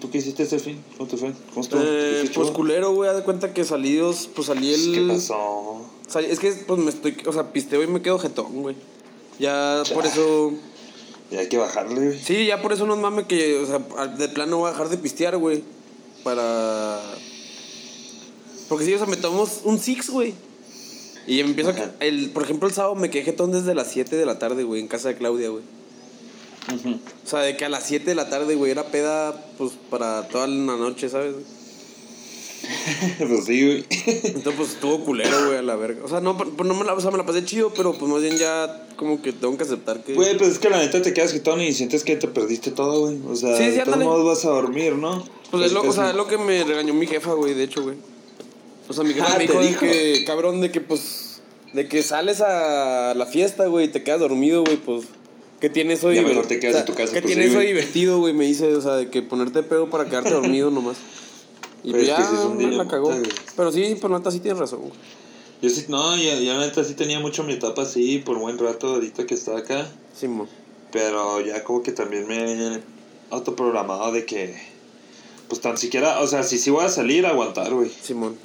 ¿Tú qué hiciste este fin? ¿Cómo te fue? ¿Cómo estuvo? Eh, ¿Qué pues chulo? culero, güey, haz de cuenta que salidos, pues salí el... ¿Qué pasó? salí- es que, pues me estoy, o sea, pisteo y me quedo jetón, güey. Ya por eso... Ya hay que bajarle, güey. Sí, ya por eso no es mame que, o sea, de plano voy a dejar de pistear, güey. Para... Porque sí, o sea, me tomo un six, güey. Y empiezo a... El, por ejemplo, el sábado me quedé jetón desde las 7 de la tarde, güey, en casa de Claudia, güey. O sea, de que a las 7 de la tarde, güey, era peda, pues, para toda la noche, ¿sabes? pues sí, güey. Entonces, pues estuvo culero, güey, a la verga. O sea, no, pues, no me la, o sea, me la pasé chido, pero pues más bien ya como que tengo que aceptar que. Güey, pues es que la neta te quedas quitado y sientes que te perdiste todo, güey. O sea, Sí, sí, de todos modos vas a dormir, ¿no? Pues es lo, o sea, es lo que me regañó mi jefa, güey, de hecho, güey. O sea, mi jefa Ah, me ¿te dijo, de dijo? que, cabrón, de que pues. De que sales a la fiesta, güey, y te quedas dormido, güey, pues. ¿Qué tiene eso Ya diver- mejor te quedas o sea, en tu casa, ¿Qué pues, tiene sí, eso de güey. divertido, güey? Me dice, o sea, de que ponerte pedo para quedarte dormido nomás. Y pues es que ya sí es un día la cagó. puta, güey. Pero sí, pero neta sí tienes razón, güey. Yo sí, no, ya, ya neta sí tenía mucho mi etapa así por buen rato ahorita que estaba acá. Simón. Pero ya como que también me he autoprogramado de que. Pues tan siquiera, o sea, si sí voy a salir, aguantar, güey. Simón.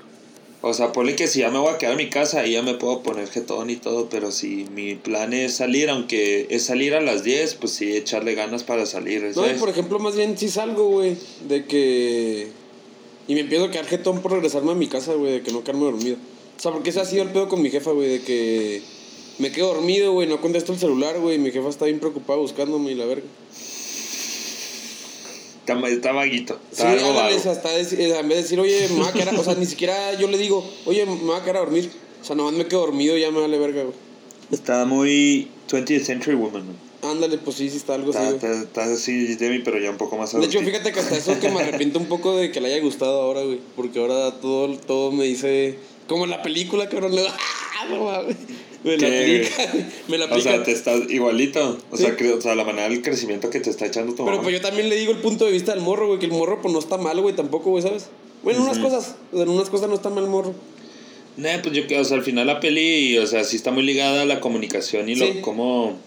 O sea, ponle que si ya me voy a quedar en mi casa, ahí ya me puedo poner jetón y todo, pero si mi plan es salir, aunque es salir a las 10, pues sí, echarle ganas para salir, No, y por ejemplo, más bien sí salgo, güey, de que... Y me empiezo a quedar jetón por regresarme a mi casa, güey, de que no quedarme dormido. O sea, porque ese ha sido el pedo con mi jefa, güey, de que... Me quedo dormido, güey, no contesto el celular, güey, y mi jefa está bien preocupada buscándome y la verga. Está, está vaguito, Sí, está algo ándale, vago. deci- eh, en vez de decir, oye, me va a quedar... o sea, ni siquiera yo le digo, oye, me va a quedar a dormir. O sea, nomás me quedo dormido y ya me vale verga, güey. Está muy 20th Century Woman, ¿no? Ándale, pues sí, sí está algo así, Está, güey. está, está así, Demi, pero ya un poco más De hecho, fíjate que hasta eso que me arrepiento un poco de que le haya gustado ahora, güey. Porque ahora todo, todo me dice. Como en la película, cabrón. Le ¡Ah, no mames! Me la aplica. Me la O aplica. sea, te estás igualito. O, Sí. sea, cre- o sea, la manera del crecimiento que te está echando tu Pero mamá. pues yo también le digo el punto de vista del morro, güey. Que el morro, pues no está mal, güey, tampoco, güey, ¿sabes? Bueno, en unas cosas. O sea, en unas cosas no está mal el morro. Nah, pues yo que, o sea, al final la peli, o sea, sí está muy ligada a la comunicación y Sí. lo cómo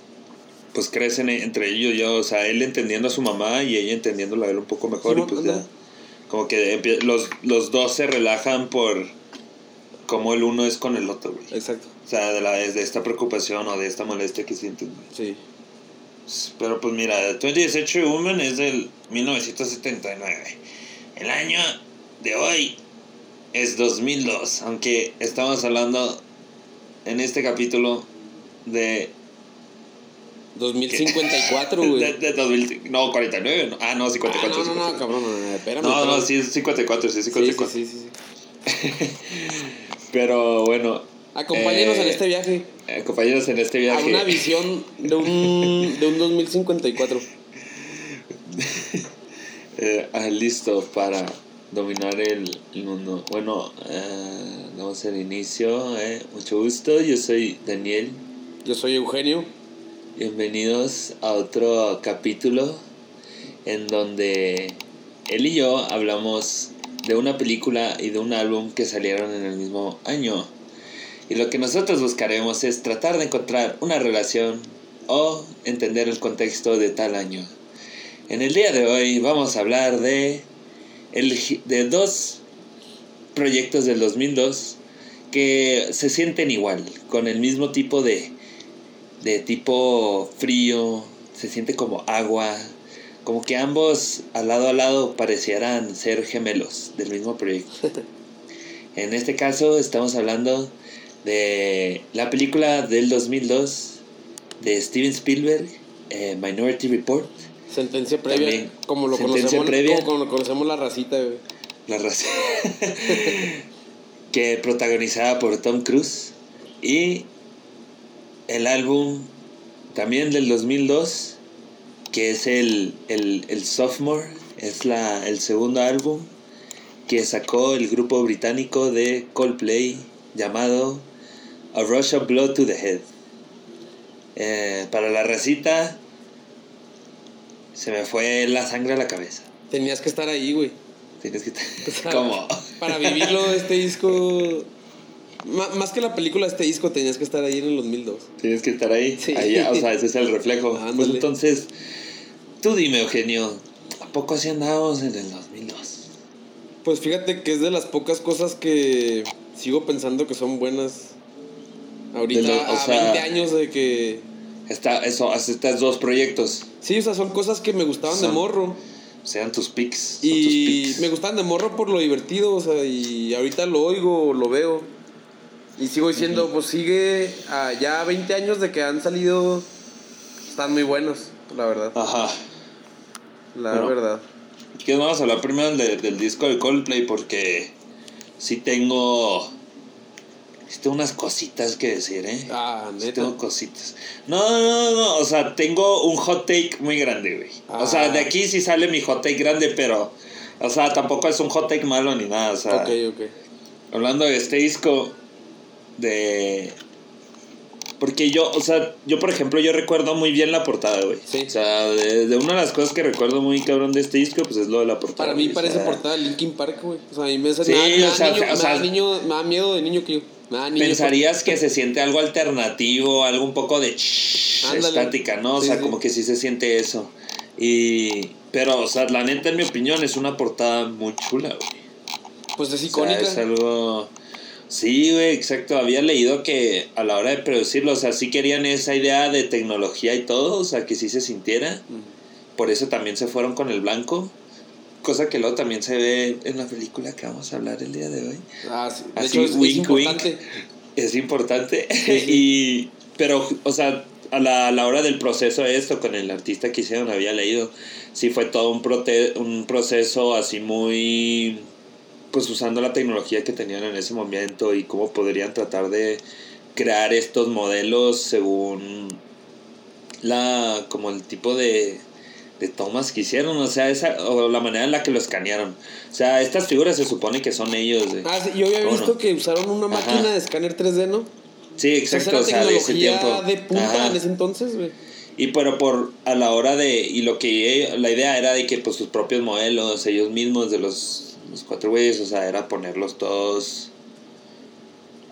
pues crecen e- entre ellos, yo, o sea, él entendiendo a su mamá y ella entendiéndola a él un poco mejor Sí, y pues ya como que los, los dos se relajan por cómo el uno es con el otro, güey. Exacto. O sea, de, la, de esta preocupación o de esta molestia que sienten. Sí. Pero pues mira, 20th Century Woman es del 1979. El año de hoy es 2002, aunque estamos hablando en este capítulo de... 2054, de, güey. de 2000, no, 49, no, ah, no, Ah, 54. no, no, no, 54. cabrón, no, no, espérame. No, no, sí es 54, sí es Sí, 54. sí, sí, sí, sí. Pero bueno. Acompáñenos eh, en este viaje. eh, compañeros en este A viaje. una visión de un, de un 2054. Eh, ah, listo para dominar el, el mundo. Bueno, eh, damos el inicio. eh. Mucho gusto, yo soy Daniel. Yo soy Eugenio. Bienvenidos a otro capítulo en donde él y yo hablamos de una película y de un álbum que salieron en el mismo año. Y lo que nosotros buscaremos es tratar de encontrar una relación o entender el contexto de tal año. En el día de hoy vamos a hablar de, el, de dos proyectos del 2002 que se sienten igual, con el mismo tipo de, de tipo frío, se siente como agua, como que ambos al lado a lado parecieran ser gemelos del mismo proyecto. En este caso estamos hablando de la película del 2002 de Steven Spielberg, eh, Minority Report, Sentencia previa. También. Como lo Sentencia conocemos. previa. Como, conocemos la racita, güey. la raza, que protagonizada por Tom Cruise y el álbum también del 2002 que es el, el, el Sophomore es la, el segundo álbum que sacó el grupo británico de Coldplay llamado A Rush of Blood to the Head Eh, para la recita se me fue la sangre a la cabeza Tenías que estar ahí, güey. Tienes que... ¿Cómo? Para vivirlo, este disco... má- Más que la película, este disco tenías que estar ahí en el 2002. Tienes que estar ahí. Sí. Ahí, o sea, ese es el reflejo. Pues entonces, tú dime, Eugenio, ¿a poco así andábamos en el 2002? Pues fíjate que es de las pocas cosas que sigo pensando que son buenas. Ahorita, De lo- o a sea- 20 años de que... Está, eso, hace estos dos proyectos. Sí, o sea, son cosas que me gustaban de morro. Sean tus pics. tus Y me gustaban de morro por lo divertido, o sea, y ahorita lo oigo, lo veo. Y sigo diciendo, pues sigue a ya 20 años de que han salido, están muy buenos, la verdad. Ajá. La Bueno. verdad. ¿Qué vamos a hablar primero de- del disco de Coldplay? Porque sí tengo. Sí tengo unas cositas que decir, ¿eh? Ah, Sí neta. tengo cositas. No, no, no, o sea, tengo un hot take muy grande, güey. O sea, Ah. de aquí sí sale mi hot take grande, pero. O sea, tampoco es un hot take malo ni nada. O sea, Ok, ok. hablando de este disco de porque yo, o sea, yo por ejemplo, yo recuerdo muy bien la portada, güey. Sí. O sea, de, de una de las cosas que recuerdo muy cabrón de este disco, pues es lo de la portada. Para mí o parece sea, portada de Linkin Park, güey. O sea, a mí me, Sí, me da, me da o sea, niño, o me sea, da niño- me da miedo de niño que yo. Niño. Pensarías que se siente algo alternativo, algo un poco de shhh, estática, ¿no? O Sí, sea, sí. como que sí se siente eso. Y pero, o sea, la neta en mi opinión es una portada muy chula, güey. Pues es O sea, icónica. es algo. Sí, güey, exacto. Había leído que a la hora de producirlo, o sea, sí querían esa idea de tecnología y todo, o sea, que sí se sintiera. Por eso también se fueron con el blanco. Cosa que luego también se ve en la película que vamos a hablar el día de hoy. Ah, sí. De Así, hecho, es, es wink, wink. importante. Es importante. Sí, sí. y. Pero, o sea, a la, a la hora del proceso de esto, con el artista que hicieron, había leído. Sí fue todo un, prote un proceso así muy. Pues usando la tecnología que tenían en ese momento y cómo podrían tratar de crear estos modelos según la como el tipo de, de tomas que hicieron, o sea, esa, o la manera en la que lo escanearon. O sea, estas figuras se supone que son ellos. de- Ah, sí, yo había ¿Cómo visto no? que usaron una Ajá. máquina de escáner 3D, ¿no? Sí, exacto, o sea, de ese tiempo. de punta Ajá. en ese entonces, güey. Y pero por a la hora de y lo que la idea era de que pues sus propios modelos, ellos mismos de los, los cuatro güeyes, o sea, era ponerlos todos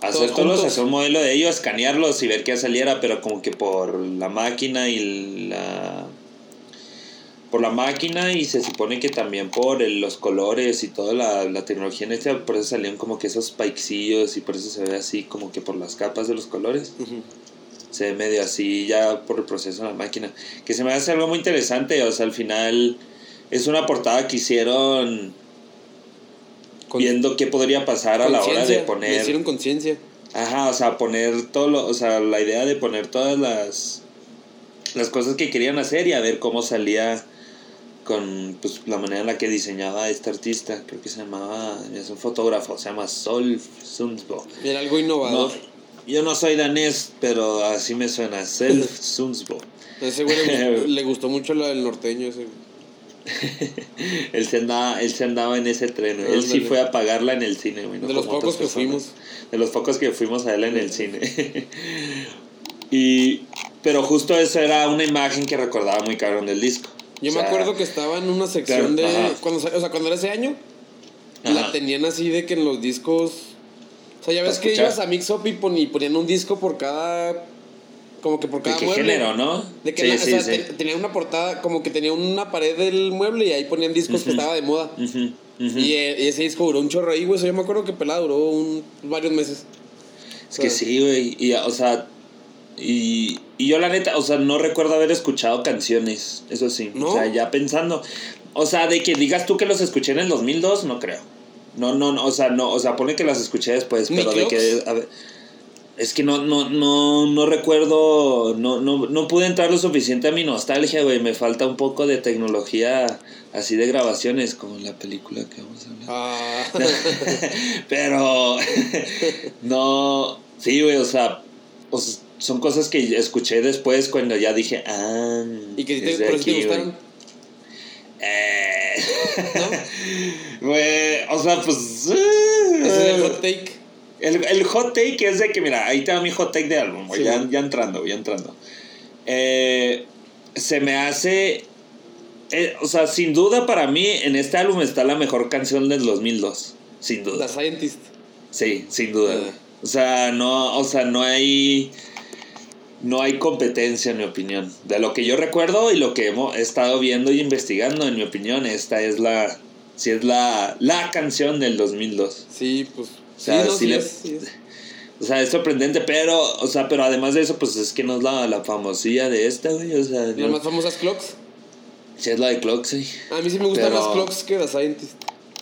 hacer Todos hacer un modelo de ellos, escanearlos y ver qué saliera, pero como que por la máquina y la por la máquina y se supone que también por el- los colores y toda la, la tecnología en este, por eso salieron como que esos pikecillos y por eso se ve así como que por las capas de los colores se ve medio así ya por el proceso de la máquina. Que se me hace algo muy interesante, o sea, al final es una portada que hicieron Con- viendo qué podría pasar a la hora de poner... hicieron conciencia. Ajá, o sea, poner todo lo, o sea, la idea de poner todas las las cosas que querían hacer y a ver cómo salía con pues la manera en la que diseñaba este artista, creo que se llamaba, es un fotógrafo, se llama Sol Sundsbo. Era algo No, innovador. yo no soy danés, pero así me suena, Self Sundsbo. Ese güey le gustó, le gustó mucho la del norteño, ese él, se andaba, él se andaba en ese tren, él sí fue a pagarla en el cine, güey, no De los pocos que fuimos. De los pocos que fuimos a él en el cine. y, pero justo eso era una imagen que recordaba muy cabrón del disco. Yo O me acuerdo que estaba en una sección claro, de. ajá. Cuando, o sea, cuando era ese año, Ajá. la tenían así de que en los discos. O sea, ya ¿Para ves que escuchar? ibas a Mix Up y, pon- y ponían un disco por cada. Como que por ¿De cada qué mueble. género, no? De que Sí, la- sí, o sea, sí. te- tenía una portada, como que tenía una pared del mueble y ahí ponían discos que estaba de moda. Eh, y ese disco duró un chorro ahí, güey. O sea, yo me acuerdo que pelada duró un, varios meses. Es que sí, güey. Y, o sea, y, y yo la neta, o sea, no recuerdo haber escuchado canciones, eso sí. ¿No? O sea, ya pensando. O sea, de que digas tú que los escuché en el 2002, no creo. No, no, no, o sea, no, o sea, pone que las escuché después, ¿Ni pero de que... A ver, es que no, no, no, no recuerdo, no, no, no pude entrar lo suficiente a mi nostalgia, güey. Me falta un poco de tecnología así de grabaciones, como la película que vamos a hablar. Ah, Pero no, sí, güey, o sea, o sea, son cosas que escuché después cuando ya dije, ah, y que te, por te aquí, güey". gustaron. Eh, o sea, pues Ese es el hot take. el, el hot take es de que, mira, ahí te va mi hot take de álbum, Sí, ya, entrando, ya entrando. Eh, se me hace eh, o sea, sin duda para mí en este álbum está la mejor canción del 2002. Sin duda. Scientist. Sí, sin duda. Ah. O sea, no, o sea, no hay no hay competencia en mi opinión. De lo que yo recuerdo y lo que hemos estado viendo y investigando, en mi opinión, esta es la sí es la la canción del 2002. Sí, pues. sea, sí, no, sí sí le- es, es. O sea, es sorprendente, pero, o sea, pero además de eso, pues es que no es la, la famosilla de esta, güey. O sea, no- más famosas Clocks. sí es la de Clock, sí. A mí sí me gustan Pero- más Clocks que The Scientist.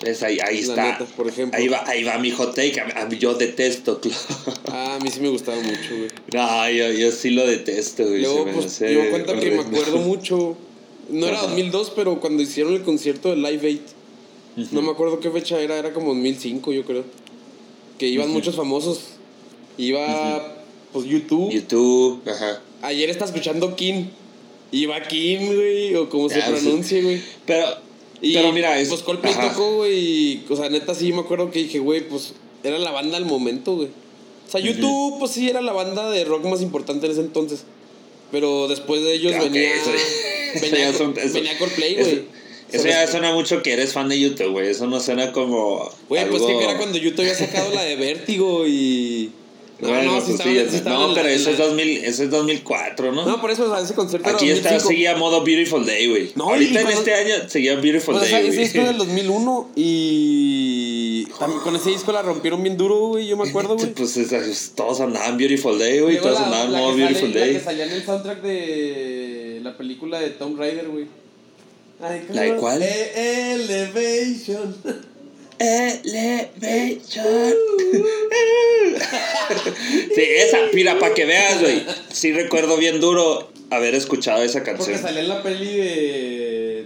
Ahí, ahí La está. neta, por ejemplo. Ahí va, ahí va mi hot take. A a yo detesto Clock. Ah, a mí sí me gustaba mucho, güey. No, yo, yo sí lo detesto, güey. Luego, me pues, hace yo que me acuerdo mucho. No era Ajá. 2002, pero cuando hicieron el concierto de Live 8. No me acuerdo qué fecha era, era como 2005, yo creo. Que iban muchos famosos. Iba, pues, YouTube. YouTube, ajá. Ayer estaba escuchando Kim. Iba Kim, güey, o como se pronuncie, güey. Pero, Y pero mira, es. pues Coldplay ajá. tocó, güey. y, O sea, neta sí me acuerdo que dije, güey, pues era la banda al momento, güey. O sea, YouTube, pues sí, era la banda de rock más importante en ese entonces. Pero después de ellos venía. eso- venía, eso- Coldplay, güey. Eso ya suena mucho que eres fan de YouTube, güey. Eso no suena como. Güey, pues algo- que era cuando YouTube había sacado la de Vértigo y. No, Bueno, no, sí pues sí, sí no, pero la- eso en es, la- 2000, eso es 2004, ¿no? No, por eso, o sea, ese concierto Aquí era está, 2005. seguía modo Beautiful Day, güey. No, Ahorita en este año seguía Beautiful O sea, Day, ese güey. disco es del 2001 y también con ese disco la rompieron bien duro, güey, yo me acuerdo, güey. Pues es- todos andaban Beautiful Day, güey. Todos la- andaban la modo Beautiful La Day. que salía en el soundtrack de la película de Tom Raider, güey. Ay, ¿La de cuál? E- Elevation. Elevation. sí, esa, mira, para que veas, güey. Sí recuerdo bien duro haber escuchado esa Porque canción. salía en la peli de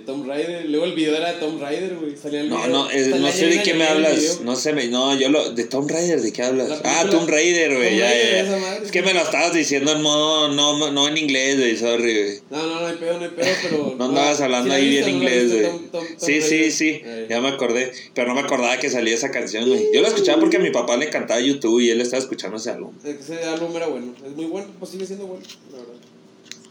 Tom Raider. Luego el video era de Tom Raider, güey. Salía el No, video- no, salía no sé de qué me hablas. No sé, me, no, yo lo. De Tomb Raider, ¿de qué hablas? La Ah, Tomb Raider, güey. Ya, ya, esa ya. madre, Es que me lo estabas diciendo en modo. No, no en inglés, güey. Sorry, güey. No, no, no hay pedo, no hay pedo, pero. No andabas hablando ¿sí la ahí bien inglés, güey. Tom- Tom- Tom Sí, sí, sí. Ay. Ya me acordé. Pero no me acordaba que salía esa canción, güey. Yo la escuchaba porque a mi papá le encantaba YouTube y él estaba escuchando ese álbum. Ese álbum era bueno. Es muy bueno, pues sigue siendo bueno, la verdad.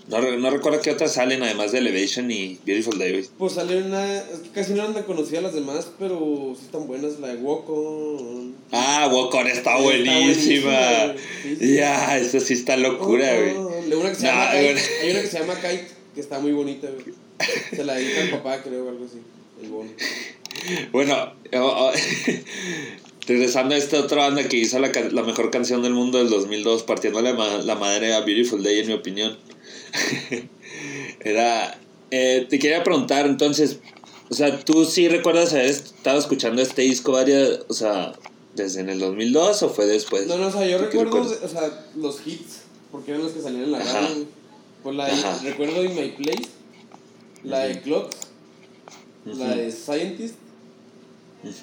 No, no recuerdo qué otras salen además de Elevation y Beautiful Day, güey. Pues salió una. es que Casi no eran conocidas las demás, pero sí están buenas. La de Walk On. Ah, Walk On está Está buenísima. güey. Sí, sí. Ya, eso sí está locura, güey. On. Luego una que se No, llama Kite. Hay una que se llama Kite, que está muy bonita, güey. Se la dedica al papá, creo, algo así. El bono. Bueno, oh, oh, regresando a esta otra banda que hizo la, la mejor canción del mundo del 2002, partiendo la, la madre a Beautiful Day, en mi opinión. Era. eh, te quería preguntar, entonces, o sea, ¿tú sí recuerdas haber estado escuchando este disco varias, o sea, desde en el 2002 o fue después? No, no, o sea, yo ¿Tú qué recuerdo, o sea, los hits, porque eran los que salían en la Ajá. radio. Pues la de, recuerdo In My Place, la de Clocks, la de Scientist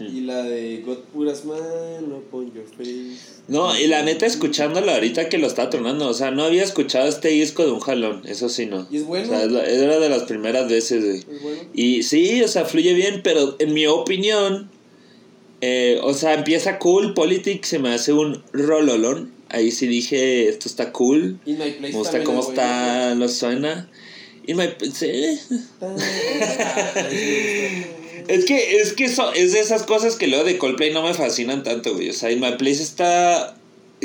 Y la de God Put a Smile Upon Your Face. No, y la neta, escuchándolo ahorita que lo está tronando, o sea, no había escuchado este disco de un jalón, eso sí, no. Y es bueno. O sea, era de las primeras veces, güey. Es bueno. Y sí, o sea, fluye bien, pero en mi opinión, eh, o sea, empieza cool, Politics se me hace un rololón. Ahí sí dije, esto está cool, In My Place me gusta cómo está, lo suena. Y me, sí. Es que, es que eso, es de esas cosas que luego de Coldplay no me fascinan tanto, güey. O sea, In My Place está.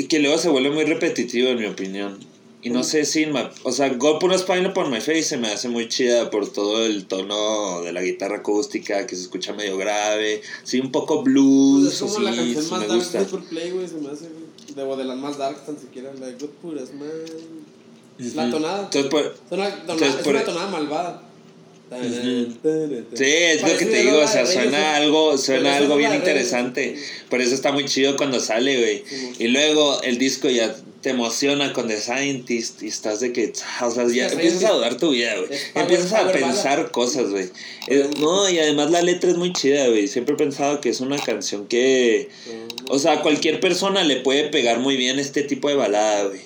que luego se vuelve muy repetitivo, en mi opinión. Y no sé si, In My- o sea, God Put a Spine Upon My Face se me hace muy chida por todo el tono de la guitarra acústica que se escucha medio grave. Sí, un poco blues, Pues es como sí, la canción sí más me dark gusta. de Coldplay, güey, se me hace. De, o de las más dark, tan siquiera, la de God Put a Smile. La Ujú. tonada. Entonces, por- Es una, tonada, Entonces, es por- una tonada malvada. Sí, es lo que te digo, o sea, suena algo, suena algo bien interesante. Por eso está muy chido cuando sale, güey. Y luego el disco ya te emociona con The Scientist y estás de que, o sea, ya empiezas a dudar tu vida, güey. Empiezas a pensar cosas, güey. Eh, No, y además la letra es muy chida, güey. Siempre he pensado que es una canción que, o sea, cualquier persona le puede pegar muy bien este tipo de balada, güey.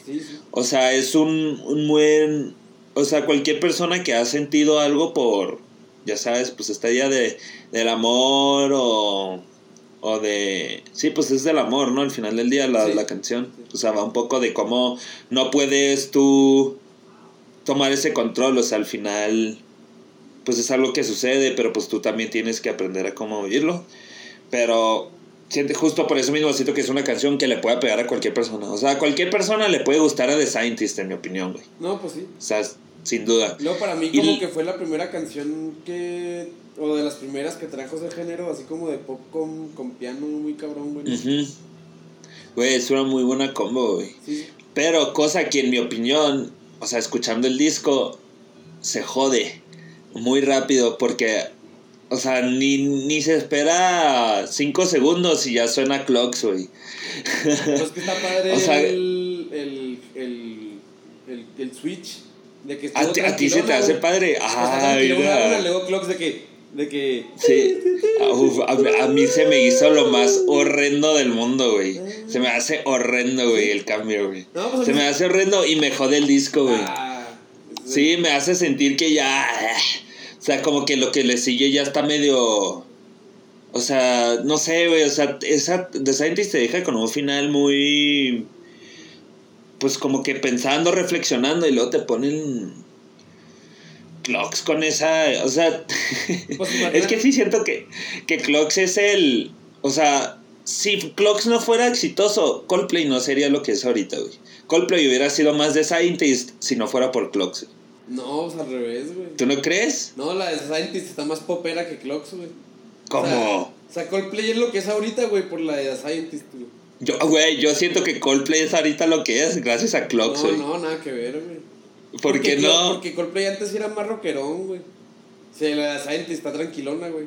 O sea, es un, un buen o sea, cualquier persona que ha sentido algo por, ya sabes, pues esta idea de, del amor o, o de... Sí, pues es del amor, ¿no? Al final del día la, la canción. O sea, va un poco de cómo no puedes tú tomar ese control, o sea, al final, pues es algo que sucede, pero pues tú también tienes que aprender a cómo oírlo. Pero siente justo por eso mismo siento que es una canción que le puede pegar a cualquier persona. O sea, a cualquier persona le puede gustar a The Scientist, en mi opinión, güey. No, pues sí. O sea, sin duda. No, para mí como que fue la primera canción que, o de las primeras que trajo ese género, así como de pop con, con piano muy cabrón, güey. Uh. Güey, es una muy buena combo, güey. Sí. Pero cosa que en mi opinión, o sea, escuchando el disco, se jode muy rápido porque, o sea, ni, ni se espera 5 segundos y ya suena clocks, güey. Pues que está padre el, el, el, el, switch de que a, ti se te hace padre. Ah, luego clocks de que de que. Sí. Ah, uf, a, a, mí se me hizo lo más horrendo del mundo, güey. Se me hace horrendo, güey, el cambio, güey. No, pues se me hace horrendo y me jode el disco, güey. Ah, sí, me hace sentir que ya. Ah, o sea, como que lo que le sigue ya está medio. O sea, no sé, güey. O sea, esa The Scientist te deja con un final muy pues como que pensando, reflexionando y luego te ponen Clocks con esa, o sea, pues, es que sí siento que, que Clocks es el, o sea, si Clocks no fuera exitoso, Coldplay no sería lo que es ahorita, güey. Coldplay hubiera sido más de Scientist si no fuera por Clocks. No, pues al revés, güey. ¿Tú no crees? No, la de Scientist está más popera que Clocks, güey. ¿Cómo? O sea, Coldplay es lo que es ahorita, güey, por la de Scientist, güey. Yo, güey, yo siento que Coldplay es ahorita lo que es, gracias a Clocksoy. No, no, nada que ver, güey. ¿Por, qué no? Porque Coldplay antes era más rockerón, güey. Se la Scientist está tranquilona, güey.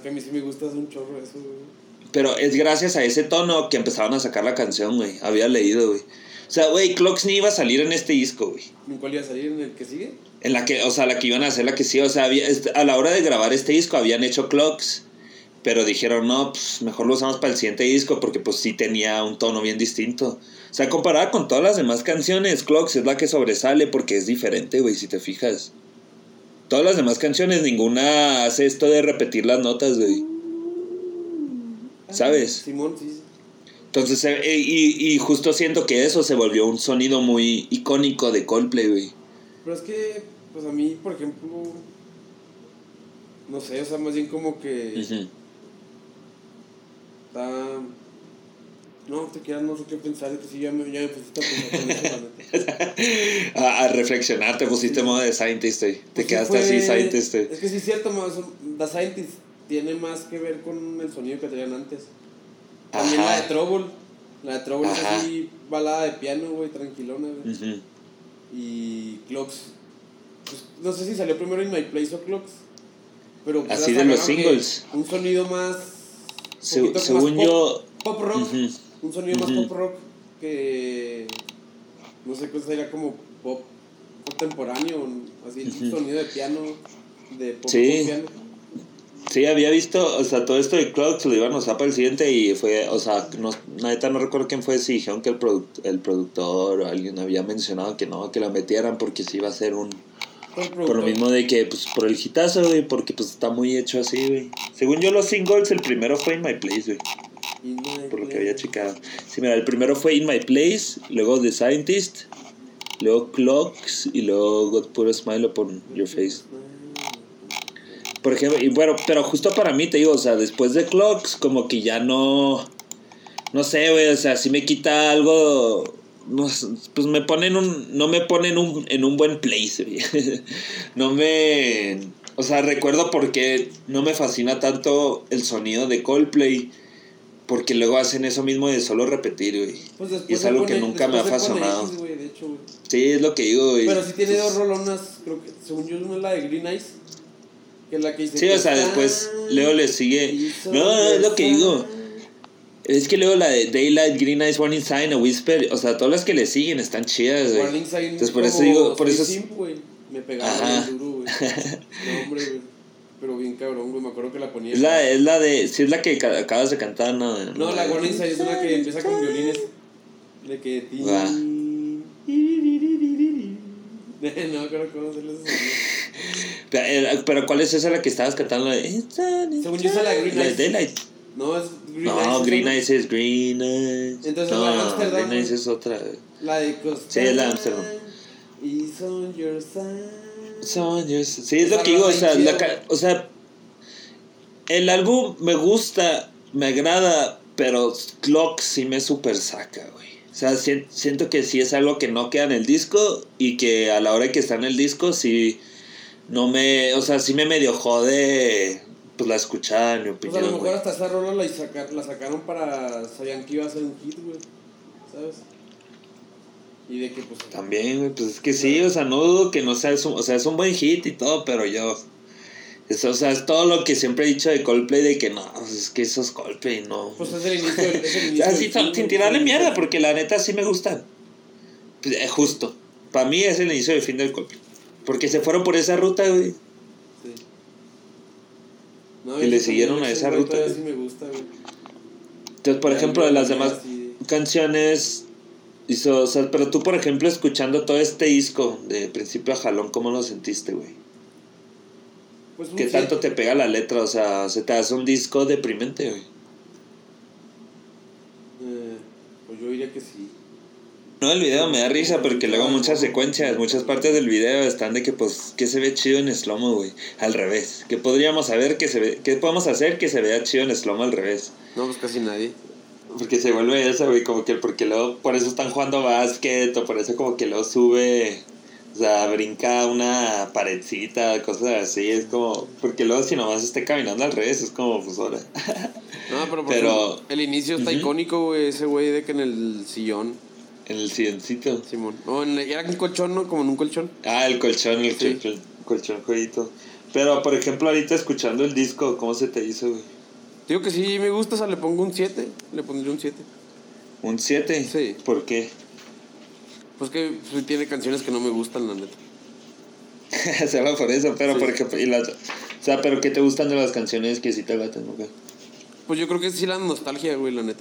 es que a mí sí me gusta hacer un chorro eso, güey. Pero es gracias a ese tono que empezaron a sacar la canción, güey. Había leído, güey. O sea, güey, Clocksney iba a salir en este disco, güey. ¿En cuál iba a salir? ¿En el que sigue? En la que, o sea, la que iban a hacer, la que sí. O sea, había, este, a la hora de grabar este disco habían hecho Clocks. Pero dijeron, no, pues mejor lo usamos para el siguiente disco porque pues sí tenía un tono bien distinto. O sea, comparada con todas las demás canciones, Clocks es la que sobresale porque es diferente, güey, si te fijas. Todas las demás canciones, ninguna hace esto de repetir las notas, güey. ¿Sabes? Simón, sí. sí. Entonces, eh, y, y justo siento que eso se volvió un sonido muy icónico de Coldplay, güey. Pero es que, pues a mí, por ejemplo, no sé, o sea, más bien como que está... No, te quedas, no sé qué pensar, que sí, ya me, ya me pusiste a la a, a reflexionar, te pusiste modo de scientist, güey. Te Pues quedaste fue- así, scientist, güey. Es que sí es cierto, más, The Scientist tiene más que ver con el sonido que tenían antes. También Ajá. la de Trouble. La de Trouble Ajá. es así, balada de piano, güey, tranquilona, güey. Ujú. Y Clocks. Pues, no sé si salió primero In My Place o Clocks. Pero pues, Así de los singles. Un sonido más. Se- según más yo- Pop, pop rock. Un sonido más pop rock que. No sé qué sería como pop contemporáneo. Así, un Ujú. sonido de piano. De pop Sí. piano. Sí, había visto, o sea, todo esto de Clocks lo iban a usar para el siguiente y fue, o sea, no, neta no recuerdo quién fue, si dijeron que el, produc- el productor o alguien había mencionado que no, que la metieran porque sí iba a ser un... El Por lo mismo de que, pues, por el hitazo, güey, porque pues está muy hecho así, güey. Según yo los singles, el primero fue In My Place, güey. Por lo que había checado. Sí, mira, el primero fue In My Place, luego The Scientist, luego Clocks y luego God Put a Smile Upon Your Face. Por ejemplo, y bueno, pero justo para mí te digo, o sea, después de Clocks, como que ya no. No sé, güey, o sea, si me quita algo. No, pues me ponen un. No me ponen un, en un buen place, güey. no me. O sea, recuerdo por qué no me fascina tanto el sonido de Coldplay. Porque luego hacen eso mismo de solo repetir, güey. Pues Y es algo que pone- nunca me ha fascinado. X, güey, de hecho, güey. Sí, es lo que digo, güey. Pero sí tiene Pues- dos rolonas, creo que, según yo, una es la de Green Eyes, que es la que dice... Sí, o sea, que después luego le sigue. No, no, es lo que digo. Es que luego la de Daylight, Green Eyes, Warning Sign, a Whisper, o sea, todas las que le siguen están chidas, güey. Warning Sign Entonces por eso digo, por eso. Simp, güey. Me bien duro, güey. No, hombre, güey. Pero bien cabrón, güey. Me acuerdo que la ponía. Es la, es la de. Sí, es la que ca- acabas de cantar, ¿no? No, la Warning Sign es una que empieza con violines. De que. Va. No, creo cómo se les Pero, eh, pero ¿cuál es esa la que estabas cantando? La Según yo, esa es la Green La de. Daylight. No, es Green No, Eyes, Green ¿no? Eyes es Green Eyes. Entonces, no, la de Amsterdam, Green Eyes es otra. La de Costa. Sí, es la de Amsterdam. Is on your side. Sueños. Sí, es lo que digo, o sea, la o sea, el álbum me gusta, me agrada, pero Clock sí me super saca, güey. O sea, si- siento que sí es algo que no queda en el disco y que a la hora que está en el disco sí no me, o sea, sí me medio jode pues la escuchada, en mi Pues a opinión. lo mejor hasta esa rola la, saca- la sacaron para. Sabían que iba a ser un hit, güey. ¿Sabes? Y de que, pues. También, güey, pues es que sí, o sea, no dudo que no sea, es un- o sea, es un buen hit y todo, pero yo, es, o sea, es todo lo que siempre he dicho de Coldplay, de que no, pues es que eso es Coldplay, no. Pues es el inicio. Es el inicio Así, sin güey, tirarle mierda, porque la neta sí me gustan. Pues, eh, justo. Para mí es el inicio del fin del Coldplay. Porque se fueron por esa ruta, güey. Sí. No, Y le siguieron a esa ruta, sí me gusta, güey. Entonces, por Ya, ejemplo, de las demás canciones, hizo, o sea, pero tú, por ejemplo, escuchando todo este disco, de principio a jalón, ¿cómo lo sentiste, güey? Pues ¿Qué tanto te pega la letra? O sea, se te hace un disco deprimente, güey. Eh, pues yo diría que sí. No, el video me da risa porque luego muchas secuencias, muchas partes del video están de que pues que se ve chido en slow güey, al revés. Que podríamos saber que se ve, qué podemos hacer que se vea chido en slow al revés. No, pues casi nadie. Porque se vuelve eso, güey, como que porque luego por eso están jugando básquet o por eso como que luego sube, o sea, brinca una paredcita, cosas así, es como, porque luego si nomás esté caminando al revés es como pues ahora. No, pero, por Pero- ejemplo, el inicio está icónico, güey. Ese güey de que en el sillón, en el silloncito. Simón. O en, era un colchón, ¿no? Como en un colchón. Ah, el colchón, el Sí. colchón, colchón jueguito. Pero, por ejemplo, ahorita escuchando el disco, ¿cómo se te hizo, güey? Digo que sí me gusta, o sea, le pongo un 7. Le pondría un 7. ¿Un 7? Sí. ¿Por qué? Pues que pues, tiene canciones que no me gustan, la neta. Se va por eso, pero Sí. por ejemplo, y las, o sea, pero ¿qué te gustan de las canciones que sí te latan, güey? Pues yo creo que sí la nostalgia, güey, la neta.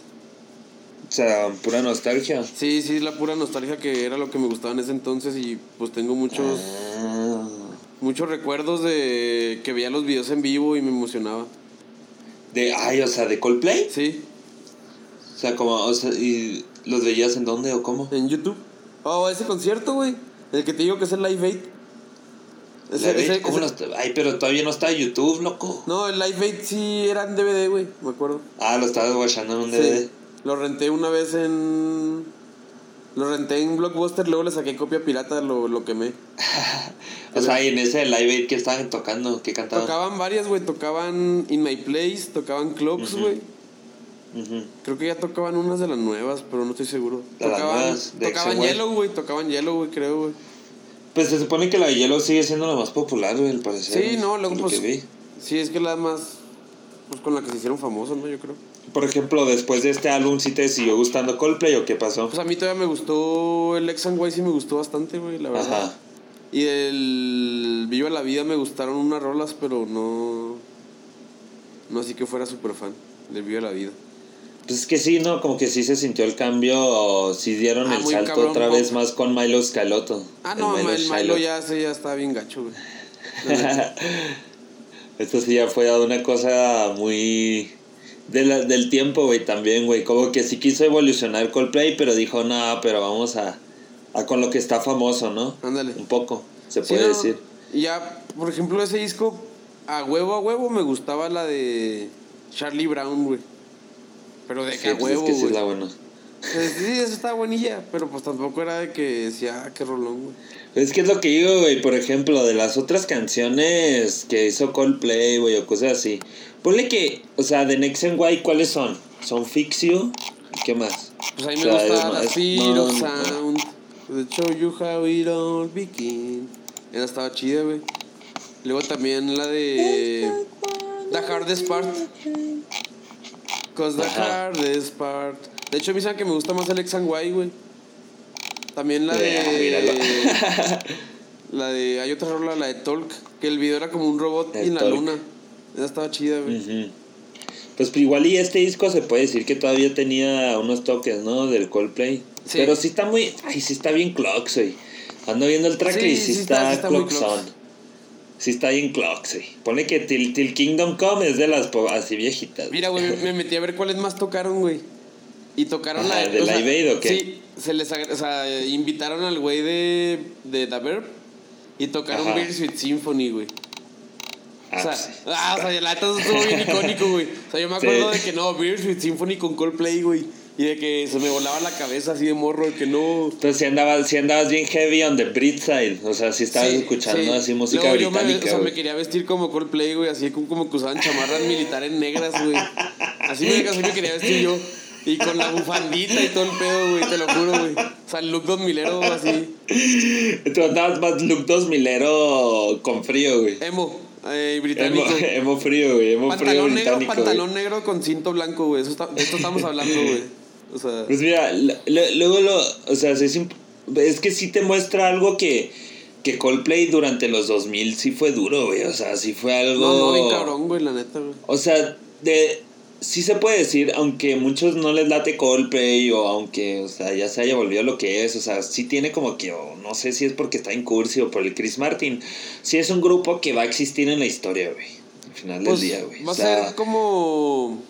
O sea, pura nostalgia. Sí, sí, la pura nostalgia que era lo que me gustaba en ese entonces y pues tengo muchos, Ah. muchos recuerdos de que veía los videos en vivo y me emocionaba. De, ay, o sea, de Coldplay. Sí, O sea, como, o sea, ¿y los veías en dónde o cómo? en YouTube. Oh, ese concierto, güey. El que te digo que es el Live 8. Ese- La ese- ves, ¿cómo ese- no está? Ay, pero todavía no está en YouTube, loco. No, el Live 8 sí era en DVD, güey, me acuerdo. Ah, lo estabas guachando en un DVD. Sí. Lo renté una vez en. Lo renté en Blockbuster, luego le saqué copia pirata, lo, lo quemé. O sea, y en ese live aid que estaban tocando, que cantaban. Tocaban varias, güey. Tocaban In My Place, tocaban Clocks, güey. Creo que ya tocaban unas de las nuevas, pero no estoy seguro. Tocaban de tocaban. Yellow, güey. Tocaban Yellow, güey, creo, güey. Pues se supone que la de Yellow sigue siendo la más popular, güey, al parecer. Sí, no, luego lo pues. que vi. Sí, es que la más. Pues con la que se hicieron famosos, ¿no? Yo creo. Por ejemplo, después de este álbum, ¿sí te siguió gustando Coldplay o qué pasó? Pues a mí todavía me gustó. El Ex and Y sí me gustó bastante, güey, la verdad. Ajá. Y el Viva la Vida me gustaron unas rolas, pero no. No así que fuera súper fan del Viva la Vida. Pues es que sí, ¿no? Como que sí se sintió el cambio o sí dieron Ah, el salto cabrón, otra vez más con Milo Scalotto. Ah, no, el Milo, Shiloh. ya, sí, ya está bien gacho, güey. Esto sí ya fue una cosa muy... De la- del tiempo, güey, también, güey. Como que sí quiso evolucionar Coldplay, pero dijo, no, pero vamos a, a con lo que está famoso, ¿no? Ándale. Un poco, se Sí, puede no, decir. Y ya, por ejemplo, ese disco, a huevo a huevo me gustaba la de Charlie Brown, güey. Pero de Sí, que a pues es huevo, que sí es la buena. Pues sí, eso está buenilla, pero pues tampoco era de que decía, ah, qué rolón, güey. Es que es lo que digo, güey, por ejemplo, de las otras canciones que hizo Coldplay, güey, o cosas así. Ponle que, o sea, de Next and White, ¿cuáles son? ¿Son Fix You? ¿Y ¿Qué más? Pues a mí O me sea, gusta es- no. Sound, The Show You How It All Begin. Esa estaba chida, güey. Luego también la de The Hardest Part. Cause the Ajá. hardest part. De hecho, me dicen que me gusta más el Ex and Y, güey. También la de. la de. Hay otra rola, la de Talk. Que el video era como un robot El en la Talk. luna. Esa estaba chida, güey. Ujú. Pues igual y este disco se puede decir que todavía tenía unos toques, ¿no? Del Coldplay. Sí. Pero sí está muy... Ay, sí está bien clocks, güey. Ando viendo el tracklist, Sí, sí, sí está- está, sí está clocks. Sí está bien clocks, güey. Pone que Till, Till Kingdom Come es de las así viejitas. Mira, güey, me metí a ver cuáles más tocaron, güey. Y tocaron Ajá, la. ¿de sea, Aid o qué? Sí, se les o sea, invitaron al güey de, de The Verb y tocaron Ajá. Bittersweet Symphony, güey. Ah, o sea, pues sí. ah, o sea, la neta estuvo bien icónico, güey. O sea, yo me acuerdo Sí. de que no, Bittersweet Symphony con Coldplay, güey. Y de que se me volaba la cabeza así de morro, de que no. Entonces si andabas, si andabas bien heavy on the Brit side. O sea, si estabas Sí, escuchando sí. así música Luego yo me- británica. o sea, me quería vestir como Coldplay, güey, así como, como que usaban chamarras militares negras, güey. Así me, así me quería vestir yo. Y con la bufandita y todo el pedo, güey, te lo juro, güey. O sea, el look 2000 milero así. Tú andabas más look 2000ero con frío, güey. Emo, eh, británico. emo frío, güey. Emo frío Pantalón negro, británico. pantalón güey. negro con cinto blanco, güey. Eso está- de esto estamos hablando, güey. O sea, Pues mira, luego lo. O sea, es, es que sí te muestra algo que. Que Coldplay durante los 2000 sí fue duro, güey. O sea, sí fue algo. no, no, bien cabrón, güey, la neta, güey. O sea, de. Sí se puede decir, aunque muchos no les late Coldplay o aunque, o sea, ya se haya volvido lo que es, o sea, sí tiene como que, o no sé si es porque está en cursi o por el Chris Martin, sí es un grupo que va a existir en la historia, güey, al final Pues, del día, güey. va O a ser como.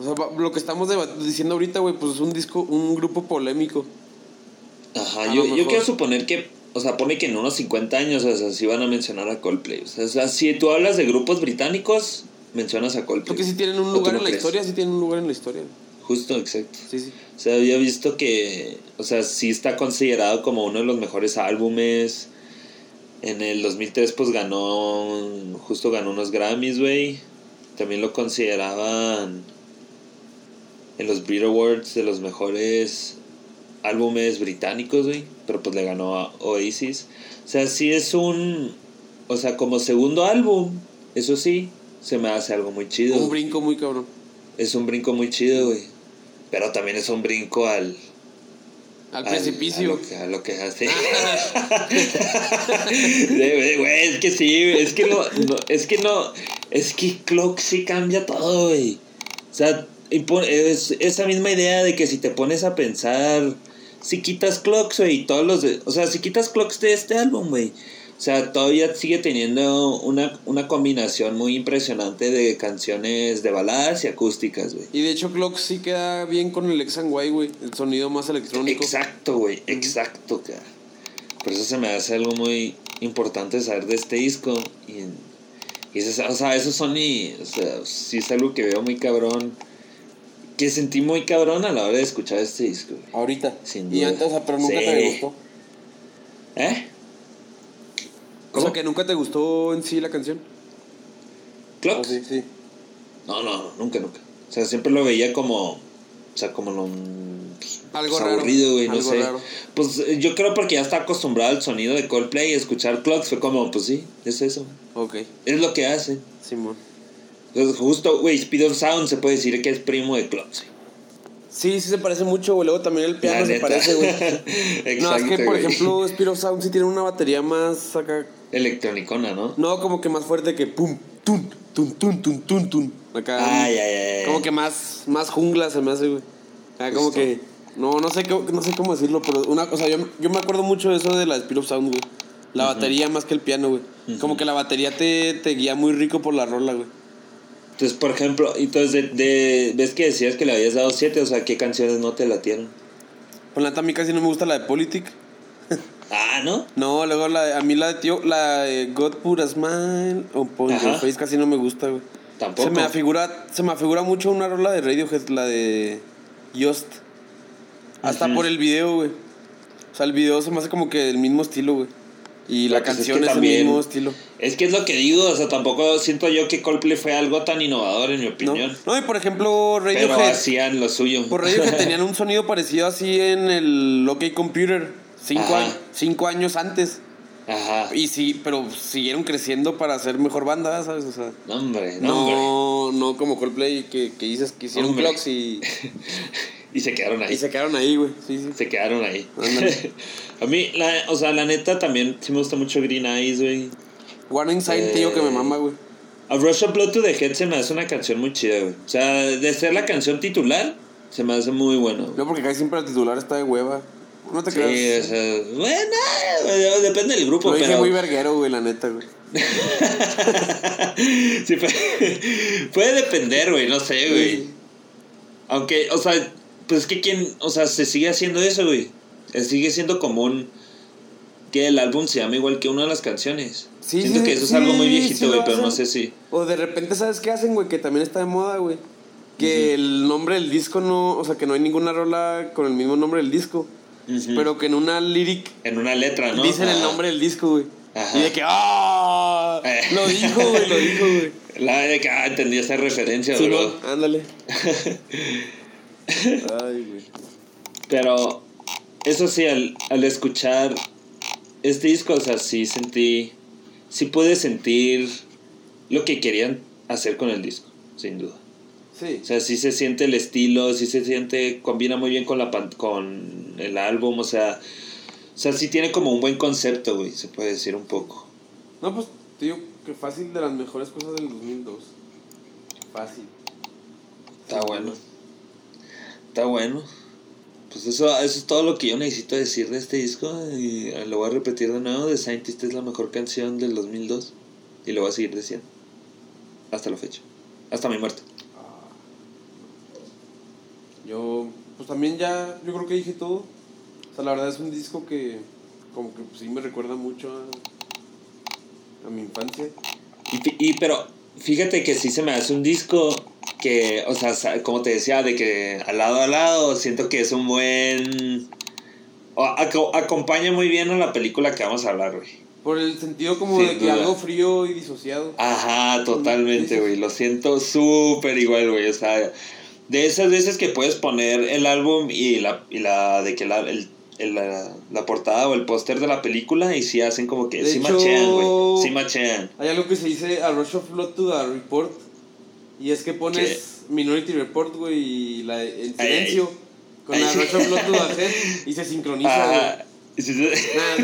O sea, lo que estamos diciendo ahorita, güey, pues es un disco, un grupo polémico. Ajá, yo, yo quiero suponer que, o sea, pone que en unos 50 años, o sea, sí van a mencionar a Coldplay. O sea, o sea, si tú hablas de grupos británicos, mencionas a Coldplay. Porque sí tienen un ¿O tú lugar no en la crees? historia, sí tienen un lugar en la historia. Justo, exacto. Sí, sí. O sea, había visto que, o sea, sí está considerado como uno de los mejores álbumes. En el 2003 pues ganó, justo ganó unos Grammys, güey. También lo consideraban en los Brit Awards de los mejores álbumes británicos, güey. Pero pues le ganó a Oasis. O sea, sí es un, o sea, como segundo álbum, eso sí, se me hace algo muy chido. Un brinco muy cabrón. Es un brinco muy chido, güey. Pero también es un brinco al. Al al- precipicio. A lo que, a lo que hace. Güey, es que sí, güey, es que no, no, es que no, es que Clock sí cambia todo, güey. O sea, es esa misma idea de que si te pones a pensar, si quitas Clocks, güey, y todos los, de- o sea, si quitas Clocks de este álbum, güey. O sea, todavía sigue teniendo una, una combinación muy impresionante de canciones de baladas y acústicas, güey. Y de hecho, Clock sí queda bien con el Y, güey. El sonido más electrónico. Exacto, güey, exacto, cara. Por eso se me hace algo muy importante saber de este disco. Y, y eso, o sea, esos son y, o sea, sí es algo que veo muy cabrón. Que sentí muy cabrón a la hora de escuchar este disco, güey. Ahorita. Sin Y duda. antes, o sea, pero nunca Sí. te gustó. ¿Eh? O sea, que nunca te gustó en sí la canción. ¿Clock? Ah, sí, sí. No, no, nunca, nunca. O sea, siempre lo veía como. O sea, como lo. pues, Algo pues, raro, aburrido, güey, no algo sé. raro. Pues eh, yo creo porque ya está acostumbrado al sonido de Coldplay y escuchar Clocks fue como, pues sí, es eso. Ok, Es lo que hace. Simón. Entonces, justo, güey, Speed of Sound se puede decir que es primo de Clocks. güey. Sí, sí se parece mucho, güey. Luego también el piano se parece, güey. no, es que, por güey. ejemplo, Spirit of Sound sí tiene una batería más acá. Electronicona, ¿no? No, como que más fuerte que pum, tun, tun, tun, tun, tun, tun. Acá. Ay, ay, ay. Como que más, más jungla se me hace, güey. Acá como Justo. que. No, no sé, cómo- no sé cómo decirlo, pero una cosa, yo, yo me acuerdo mucho de eso de la Spirit of Sound, güey. La batería más que el piano, güey. Como que la batería te, te guía muy rico por la rola, güey. Entonces, por ejemplo, entonces de, de- ves que decías que le habías dado siete, o sea, ¿qué canciones no te latieron? Pues la neta, a mí casi no me gusta la de Politic. Ah, ¿no? No, luego la de- a mí la de tío, la de God Put a Smile upon Ajá. your face casi no me gusta, güey. Tampoco. Se me afigura, se me afigura mucho una rola de Radiohead, la de Just. Hasta por el video, güey. O sea, el video se me hace como que del mismo estilo, güey. Y la Pero, pues, canción que es, también- del mismo estilo. Es que es lo que digo, o sea, tampoco siento yo que Coldplay fue algo tan innovador en mi opinión. no, y por ejemplo, Pero Radiohead. hacían lo suyo. Por Radiohead tenían un sonido parecido así en el OK Computer. Cinco, cinco años antes. Ajá. Y sí, pero siguieron creciendo para ser mejor banda, ¿sabes? O sea. No, hombre, no, hombre. No, como Coldplay que, que dices que hicieron clocks y, Y se quedaron ahí. y se quedaron ahí, güey. Sí, sí. Se quedaron ahí. A mí, la, o sea, la neta también sí me gusta mucho Green Eyes, güey. Warning Sign, tío, que me Eh. mama, güey. A Rush of Blood to the Head se me hace una canción muy chida, güey. O sea, de ser la canción titular, se me hace muy bueno. güey. No, porque casi siempre el titular está de hueva. No te Sí, o creas. sea, bueno, eh, depende del grupo, Lo dije pero. muy verguero, güey, la neta, güey. sí, puede, puede depender, güey, no sé, güey. Aunque, o sea, pues es que quien, o sea, se sigue haciendo eso, güey. Eh, Sigue siendo común que el álbum se llame igual que una de las canciones. Sí, Siento sí, que eso es algo muy viejito, güey, pero no sé si. O de repente, ¿sabes qué hacen, güey? Que también está de moda, güey. Que el nombre del disco no. O sea, que no hay ninguna rola con el mismo nombre del disco. Ujú. Pero que en una lyric En una letra, ¿no? dicen el nombre del disco, güey. Ajá. Y de que, ¡ah! Eh. Lo dijo, güey, lo dijo, güey. La de que, ah, entendí esa referencia, bro. no, ándale. Ay, güey. Pero eso sí, al, al escuchar este disco, o sea, sí sentí, sí pude sentir lo que querían hacer con el disco, sin duda. Sí. O sea, sí se siente el estilo, sí se siente, combina muy bien con, la, con el álbum, o sea, o sea, sí tiene como un buen concepto, güey, se puede decir un poco. No, pues, te digo que fácil de las mejores cosas del 2002. Fácil. Está bueno. Está bueno. Pues eso, eso es todo lo que yo necesito decir de este disco. Y eh, lo voy a repetir de nuevo. The Scientist es la mejor canción del 2002. Y lo voy a seguir diciendo. Hasta la fecha. Hasta mi muerte. Yo, pues también ya, yo creo que dije todo. O sea, la verdad es un disco que, como que pues, sí me recuerda mucho a, a mi infancia. Y, y pero fíjate que sí se me hace un disco que, o sea, como te decía, de que al lado a lado siento que es un buen... o aco- acompaña muy bien a la película que vamos a hablar, güey. Por el sentido como Sin de que duda. algo frío y disociado. Ajá, totalmente, güey. Lo siento súper igual, güey. O sea, de esas veces que puedes poner el álbum y la, y la de que la, el, el- la, la portada o el póster de la película y sí hacen como que De sí hecho- machean, güey. Sí machean. Hay algo que se dice a Rush of Blood to the Report. Y es que pones Minority Report, güey, y la en Ay, silencio. Con ay, la. Rush of Blood. Y se sincroniza, güey.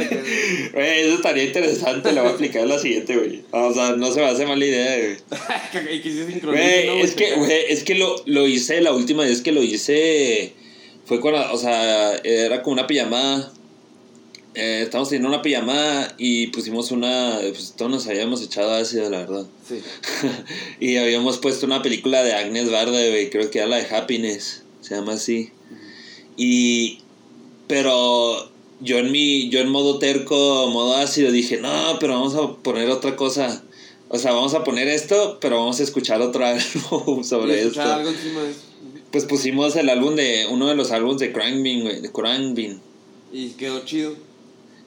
Que- Güey, eso estaría interesante. Lo voy a aplicar en la siguiente, güey. O sea, no se me hace mala idea, güey. Güey, ¿no, es que, güey, es que lo, lo hice la última vez que lo hice. Fue cuando, o sea, era como una pijamada. Eh, estábamos teniendo una pijamada y pusimos una. Pues todos nos habíamos echado ácido, la verdad. Sí. y habíamos puesto una película de Agnes Barda, güey, creo que era la de Happiness, se llama así. Y. Pero yo en mi. Yo en modo terco, modo ácido, dije, no, pero vamos a poner otra cosa. O sea, vamos a poner esto, pero vamos a escuchar otro álbum Y sobre esto. algo encima de eso. Pues pusimos el álbum de. Uno de los álbumes de Crankbean, güey, de Crankbean. Y quedó chido.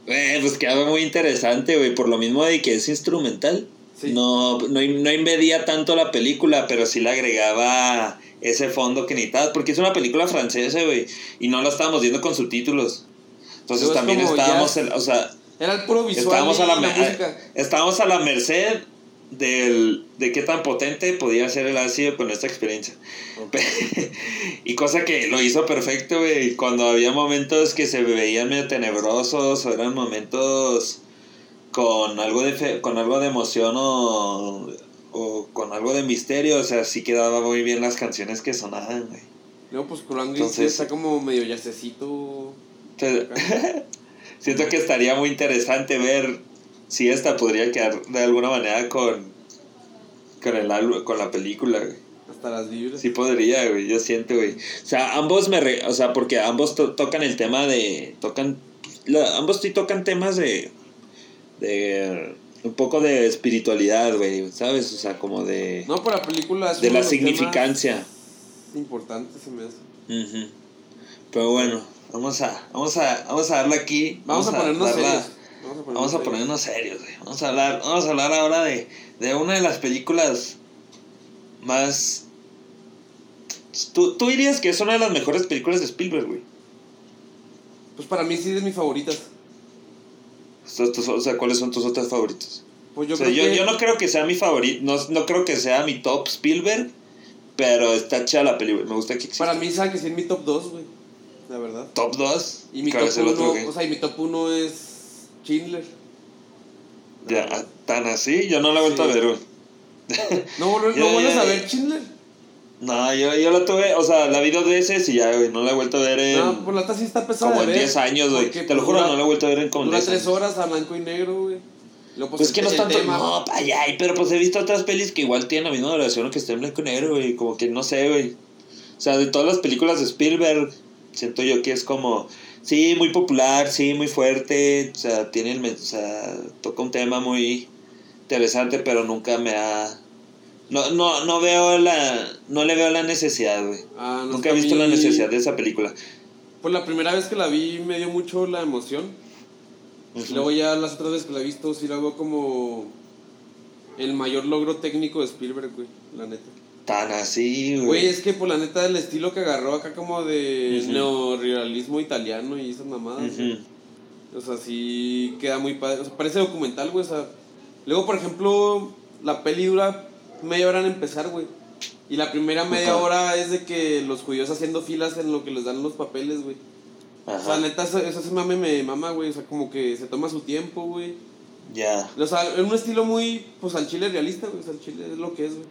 Güey, pues quedaba muy interesante, güey, por lo mismo de que es instrumental. Sí. No, no, no invadía tanto la película, pero sí le agregaba ese fondo que necesitabas, porque es una película francesa, güey, y no la estábamos viendo con subtítulos. Entonces también estábamos, en- o sea, Era el puro visual estábamos y a la, la música. estábamos a la merced del, de qué tan potente podía ser el ácido con esta experiencia. y cosa que lo hizo perfecto, güey. Cuando había momentos que se veían medio tenebrosos o eran momentos con algo de, fe- con algo de emoción o, o con algo de misterio, o sea, sí quedaba muy bien las canciones que sonaban, güey. Luego, pues Entonces- está como medio yacecito. Entonces, siento que estaría muy interesante ver si esta podría quedar de alguna manera con, con el álbum, con la película, güey. Hasta las vibras. Sí podría, güey, yo siento, güey. O sea, ambos me... re- o sea, porque ambos to- tocan el tema de... Tocan... la- ambos sí tocan temas de... De... Un poco de espiritualidad, güey, ¿sabes? O sea, como de... No, pero la película es de la significancia. Importante se me hace. Ujú. Pero bueno, vamos a... Vamos a, vamos a darle aquí... Vamos, a ponernos darla- serios. Vamos a ponernos, Vamos a serios. ponernos serios, güey. Vamos a hablar, vamos a hablar ahora de, de una de las películas más... ¿Tú, tú dirías que es una de las mejores películas de Spielberg, güey. Pues para mí sí es de mis favoritas. O sea, ¿cuáles son tus otras favoritas? Pues yo o sea, creo yo, que yo no creo que sea mi favorito, no, no creo que sea mi top Spielberg, pero está chida la película, me gusta que exista. para mí sabe que sí es mi top 2, güey. La verdad. Top 2. Y mi ¿Cuál top es el otro 1, que- o sea, y mi top 1 es Schindler. Ya, tan así, yo no la he vuelto Sí. a ver, güey. ¿No, no, no vuelves a ver Schindler? No, yo, yo la tuve, o sea, la vi dos veces y ya, güey, no la he vuelto a ver en No, por la neta sí está pesada como en ver, 10 años, güey. Te lo pues, juro, dura- no la he vuelto a ver en como Dura 10 tres años. horas a blanco y negro, güey. Luego, Pues que no es tanto, tema- no, ay, ay, pero pues he visto otras pelis que igual tienen la misma duración que está en blanco y negro, güey, como que no sé, güey. O sea, de todas las películas de Spielberg, siento yo que es como, sí, muy popular, sí, muy fuerte, o sea, tiene el, o sea, toca un tema muy interesante, pero nunca me ha... No, no, no veo la, no le veo la necesidad, güey. Ah, no, Nunca he visto la necesidad de esa película. Pues la primera vez que la vi me dio mucho la emoción. Ujú. Luego ya las otras veces que la he visto sí la veo como el mayor logro técnico de Spielberg, güey, la neta. Tan así, Güey, güey. es que por la neta el estilo que agarró acá como de neorealismo italiano y esas mamadas. Ujú. O sea, sí queda muy padre. O sea, parece documental, güey. O sea, luego, por ejemplo, la peli dura media hora en empezar, güey. Y la primera media Ajá. hora es de que los judíos haciendo filas en lo que les dan los papeles, güey. O sea, neta, eso, eso ese mame me mama, güey. O sea, como que se toma su tiempo, güey. ya, O sea, es un estilo muy, pues, al chile realista, güey. O sea, al chile es lo que es, güey.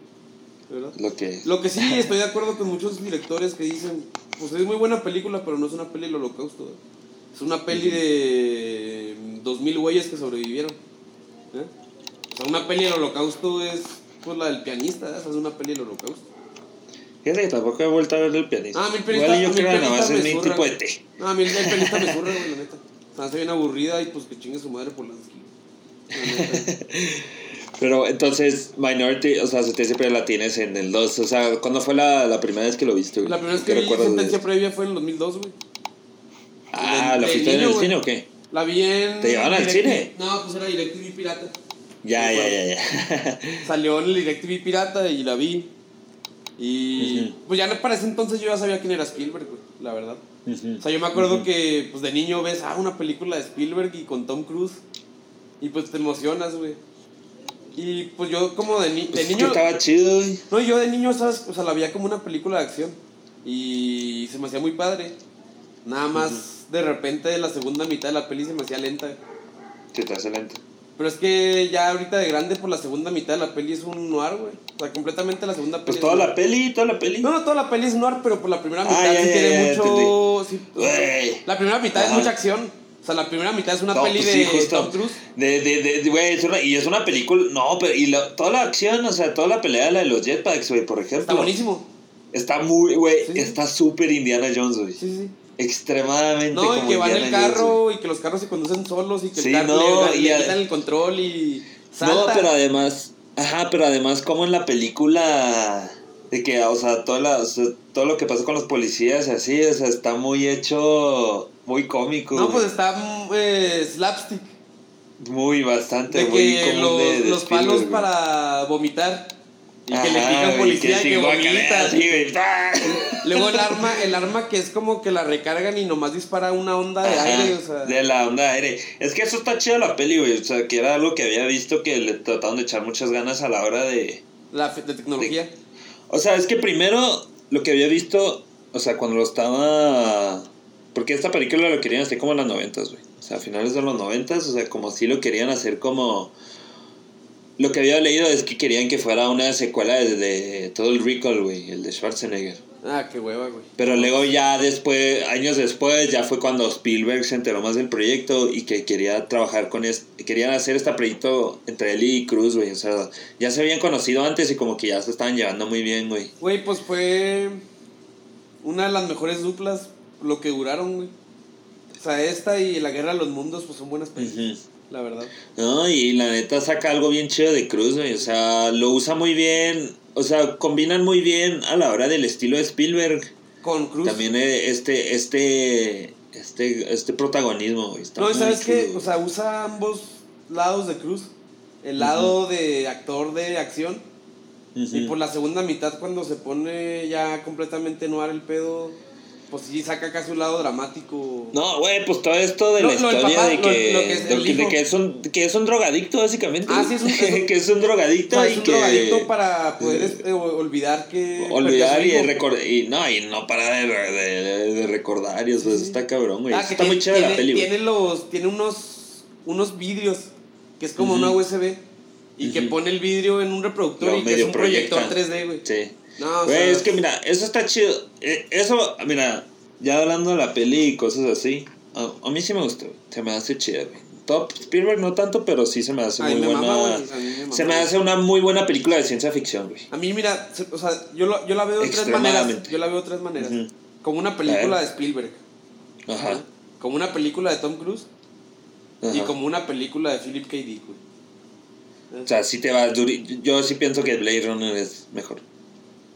¿Verdad? lo que... Lo que sí, estoy de acuerdo con muchos directores que dicen, pues es muy buena película, pero no es una peli del holocausto. Es una peli de dos mil güeyes que sobrevivieron. ¿eh? O sea, una peli del holocausto es pues la del pianista, ¿eh? es una peli del holocausto. Fíjate que tampoco he vuelto a ver el pianista. Ah, el pianista, Igual yo creo que nada más es mi tipo de té. No, a mí el pianista me güey, la neta. O sea, bien aburrida y pues que chingue su madre por la Pero entonces, Minority, o sea, usted siempre la tienes en el 2. O sea, ¿cuándo fue la, la primera vez que lo viste? güey? La primera vez ¿Qué que vi sentencia previa fue en el 2002, güey. Ah, de- ¿la fuiste en el güey. cine o qué? La vi en... ¿Te llevaban al cine? No, pues era DirecTV Pirata. Ya, ya, ya, ya. Salió en el DirecTV Pirata y la vi. Y pues ya para ese entonces yo ya sabía quién era Spielberg, güey, la verdad. O sea, yo me acuerdo que pues de niño ves, ah, una película de Spielberg y con Tom Cruise. Y pues te emocionas, güey. Y pues yo como de, ni- de Pues es que niño... estaba chido, güey. No, yo de niño, ¿sabes? O sea, la veía como una película de acción. Y se me hacía muy padre. Nada más, de repente, la segunda mitad de la peli se me hacía lenta. Que te hace lento. Pero es que ya ahorita de grande, por la segunda mitad de la peli es un noir, güey. O sea, completamente la segunda peli. Pues es toda noir. la peli, toda la peli. No, no, toda la peli es noir, pero por la primera Ah, mitad ya, sí tiene mucho. sí, la primera mitad Ajá. es mucha acción. Sea, la primera mitad es una No, peli pues de sí. Tom Cruise. De, de, de, de- güey, es una, y es una película, no, pero, y la- toda la acción, o sea, toda la pelea, la de los jetpacks, güey, por ejemplo. Está buenísimo. Está muy, güey, Sí, está súper Indiana Jones, güey. Sí, sí. Extremadamente No, y como que va en el Jones, carro y que los carros se conducen solos y que Sí, el carro no, le, y le a- quitan el control y. No, salta. pero además, ajá, pero además como en la película de que, o sea, toda la- o sea, todo lo que pasa con los policías y así, o sea, está muy hecho, muy cómico. No, pues está mm, eh, slapstick. Muy, bastante, De muy que los, de, de los palos güey. para vomitar. Y que le pican policía y que vomita. ¡ah! Luego el arma, el arma que es como que la recargan y nomás dispara una onda de Ajá, aire, o sea. De la onda de aire. Es que eso está chido la peli, güey. O sea, que era algo que había visto que le trataron de echar muchas ganas a la hora de. La de tecnología. O sea, es que primero lo que había visto, o sea, cuando lo estaba. Porque esta película lo querían hacer como en los noventas, güey. O sea, a finales de los noventas, o sea, como si lo querían hacer como. Lo que había leído es que querían que fuera una secuela de, de todo el Recall, güey, el de Schwarzenegger. Ah, qué hueva, güey. Pero luego ya después, años después, ya fue cuando Spielberg se enteró más del proyecto y que quería trabajar con este, querían hacer este proyecto entre él y Cruz, güey. O sea, ya se habían conocido antes y como que ya se estaban llevando muy bien, güey. Güey, pues fue una de las mejores duplas, lo que duraron, güey. O sea, esta y La Guerra de los Mundos, pues son buenas películas, la verdad. No, y la neta saca algo bien chido de Cruz, güey. O sea, lo usa muy bien. O sea, combinan muy bien a la hora del estilo de Spielberg. Con Cruz. También eh, este, este, este, este protagonismo, güey. Está No, sabes qué, o sea, usa ambos lados de Cruz. El lado de actor de acción. Y por la segunda mitad, cuando se pone ya completamente noir el pedo, pues sí saca casi un lado dramático. No, güey, pues todo esto de Lo- la lo historia papá, de que, lo que es de que- de que es un que es un drogadicto básicamente. Ah, sí, es un- es un- que es un drogadicto sea, y es un que drogadicto para poder es- eh, olvidar que. olvidar y su recordar y no y no para de, de, de- recordar y eso Sí, está cabrón, güey. Ah, que está muy chévere la tiene- peli, güey. tiene los tiene unos unos vidrios que es como Ujú. una USB Y que Ujú. pone el vidrio en un reproductor y que es un proyector proyecta. 3D, güey. Sí. No, o Güey, sea, es que mira, eso está chido. Eh, Eso, mira, ya hablando de la peli y cosas así, a, a mí sí me gustó. Se me hace chida, güey. Top Spielberg no tanto, pero sí se me hace muy me buena. mama, me se me hace una muy buena película de ciencia ficción, güey. A mí, mira, o sea, yo, lo- yo la veo de tres maneras. Yo la veo de tres maneras. Como una película de Spielberg. Ajá. Como una película de Tom Cruise. Y como una película de Philip K. Dick, güey. O sea, sí te va duri- Yo sí pienso que Blade Runner es mejor.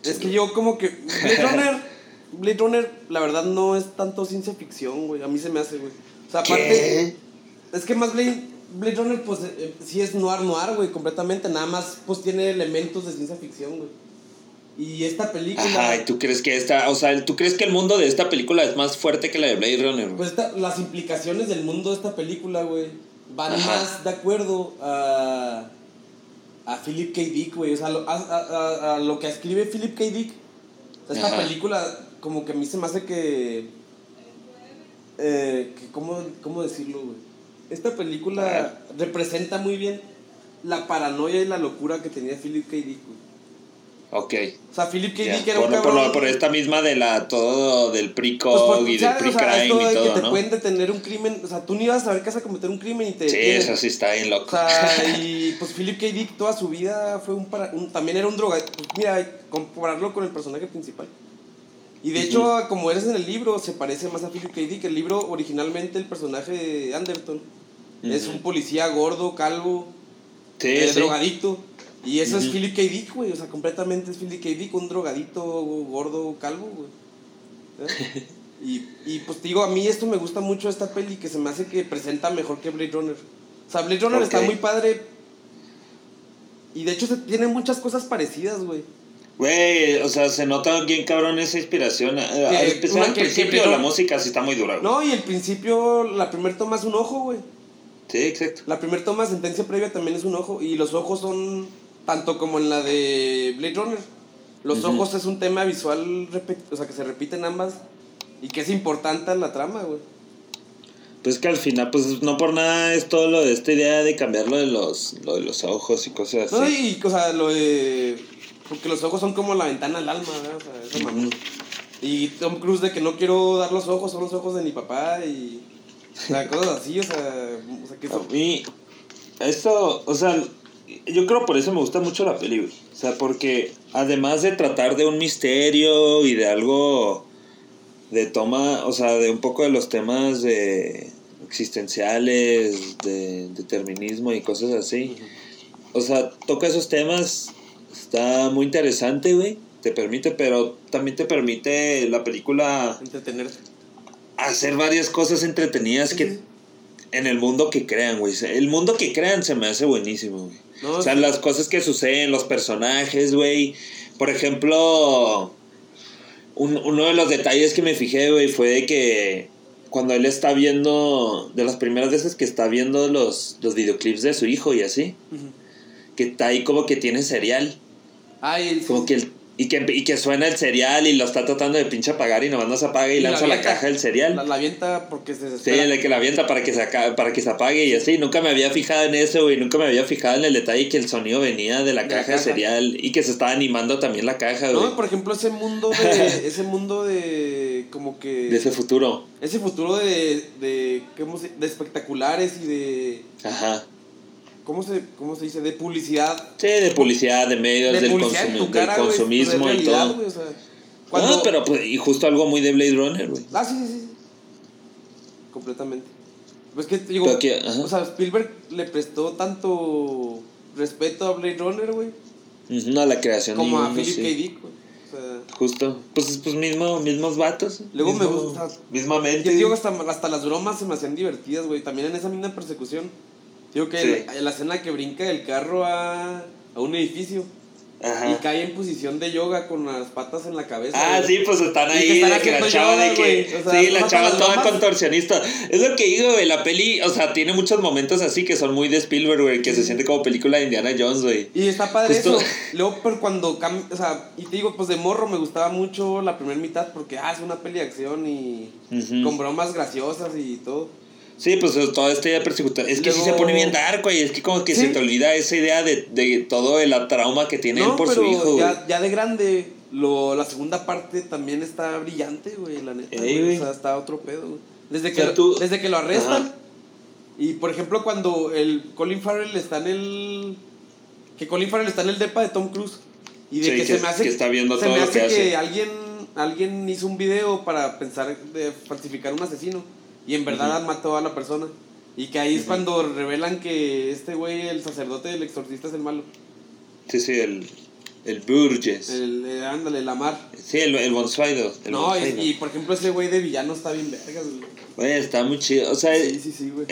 Es que yo como que... Blade Runner, Blade Runner, la verdad, no es tanto ciencia ficción, güey. A mí se me hace, güey. O sea, aparte... Es que más Blade, Blade Runner, pues, eh, eh, sí es noir, noir, güey, completamente. Nada más, pues, tiene elementos de ciencia ficción, güey. Y esta película... Ajá, ¿y tú crees que esta, o sea, tú crees que el mundo de esta película es más fuerte que la de Blade Runner? güey? Pues esta- las implicaciones del mundo de esta película, güey, van Ajá. más de acuerdo a, a Philip K. Dick, güey. O sea, a, a- a- a lo que escribe Philip K. Dick. Esta Ajá. película, como que a mí se me hace que. eh, que ¿cómo, ¿Cómo decirlo, güey? Esta película representa muy bien la paranoia y la locura que tenía Philip K. Dick, güey. Ok. O sea, Philip K. Dick era por, un por, cabrón. lo- por esta misma de la todo del Pues, pre-cog pues, y del ¿sabes? O sea, pre-crime de y que todo, te ¿no? pueden detener un crimen. O sea, tú ni vas a saber que vas a cometer un crimen y te. Sí, eso sí está bien O loco. sea, y pues Philip K. Dick toda su vida fue un, para, un- también era un droga. Pues mira, compararlo con el personaje principal. Y de hecho, como eres en el libro, se parece más a Philip K. Dick. El libro, originalmente, el personaje de Anderton es un policía gordo, calvo, sí, eh, sí. drogadicto. Y eso es. Philip K. Dick, güey. O sea, completamente es Philip K. Dick, un drogadito, gordo, calvo, güey. ¿Eh? Y, y pues te digo, a mí esto me gusta mucho esta peli que se me hace que presenta mejor que Blade Runner. O sea, Blade Runner está muy padre. Y de hecho se tiene muchas cosas parecidas, güey. Güey, o sea, se nota bien cabrón esa inspiración. Eh, Que- una al que- principio que- la música sí está muy dura, güey. No, y el principio, la primer toma es un ojo, güey. Sí, exacto. La primer toma, sentencia previa, también es un ojo. Y los ojos son tanto como en la de Blade Runner. Los ojos es un tema visual, o sea, que se repiten ambas. Y que es importante en la trama, güey. Pues que al final, pues no por nada es todo lo de esta idea de cambiar lo de los, lo de los ojos y cosas así. No, y, o sea, lo de. Porque los ojos son como la ventana al alma, ¿verdad? O sea, esa mamá. Ujú. Y Tom Cruise de que no quiero dar los ojos, son los ojos de mi papá y. O sea, cosas así, o sea. O sea, que eso. A mí, esto, o sea, yo creo por eso me gusta mucho la peli, güey. O sea, porque además de tratar de un misterio y de algo de toma, o sea, de un poco de los temas de existenciales, de determinismo y cosas así. O sea, toca esos temas, está muy interesante, güey. Te permite, pero también te permite la película Entretenerte. hacer varias cosas entretenidas que. En el mundo que crean, güey. El mundo que crean se me hace buenísimo, güey. No, o sea, sí. las cosas que suceden, los personajes, güey. Por ejemplo, un- uno de los detalles que me fijé, güey, fue de que cuando él está viendo, de las primeras veces que está viendo los, los videoclips de su hijo y así, que está ahí como que tiene cereal. Ay, el- Como que el- y que, y que suena el cereal y lo está tratando de pinche apagar y nomás no se apaga y, Y la lanza la, avienta. caja del cereal. La, la avienta porque se Sí, desespera. el que la avienta para que se, aca- para que se apague y así. Nunca me había fijado en eso, güey. Nunca me había fijado en el detalle que el sonido venía de la De la caja de caja. cereal y que se estaba animando también la caja, güey. No, por ejemplo, ese mundo de. ese mundo de. Como que. De ese futuro. ese futuro de. de, ¿cómo se- de espectaculares y de. Ajá. ¿Cómo se, ¿Cómo se dice? De publicidad. Sí, de publicidad, de medios, De del, publicidad en consumi- tu del cara, güey, pues, consumismo de y realidad, todo. güey, o sea, cuando- No, pero pues, y justo algo muy de Blade Runner, güey. Ah, sí, sí, sí. Completamente. Pues que digo, ajá. o sea, Spielberg le prestó tanto respeto a Blade Runner, güey, No, la creación como del a Philip sí. K. Dick, güey. O sea, Justo. Pues, pues mismo, mismos vatos. Luego me mismo- gusta- Mismamente. yo digo hasta, hasta las bromas se me hacían divertidas, güey. También en esa misma persecución. Digo que Sí. la, la escena que brinca del carro a, a un edificio Ajá. y cae en posición de yoga con las patas en la cabeza. Ah, sí, pues están ahí que están de que la chava yoga, de que. güey. O sea, sí, la chava toda contorsionista. Es lo que digo, güey. La peli, o sea, tiene muchos momentos así que son muy de Spielberg, güey. Que se siente como película de Indiana Jones, güey. Y está padre Justo- eso. Luego, pero cuando cam- o sea, y te digo, pues de morro me gustaba mucho la primera mitad porque, ah, es una peli de acción y con bromas graciosas y todo. Sí, pues toda esta idea persecutoria. Es que sí se Luego- pone bien dark, güey. Es que como que Sí. se te olvida esa idea de, de todo el trauma que tiene él No, por pero su hijo, güey. ya, ya de grande, lo, la segunda parte también está brillante, güey, la neta. Ey, güey. O sea, está otro pedo, güey. Desde O que, sea, lo- tú- desde que lo arrestan. Ajá. Y por ejemplo, cuando el Colin Farrell está en el. Que Colin Farrell está en el depa de Tom Cruise. Y de Sí, que, que- se me hace que está viendo se todo me lo hace que que, hace. alguien alguien hizo un video para pensar de falsificar un asesino y en verdad mató a la persona y que ahí es cuando revelan que este güey el sacerdote del exorcista es el malo Sí, sí, el, el Burgess. el, eh, ándale Lamar Sí, el, el Bonsuido. El no y, por ejemplo ese güey de villano está bien vergas güey. Está muy chido. O sea, sí sí sí güey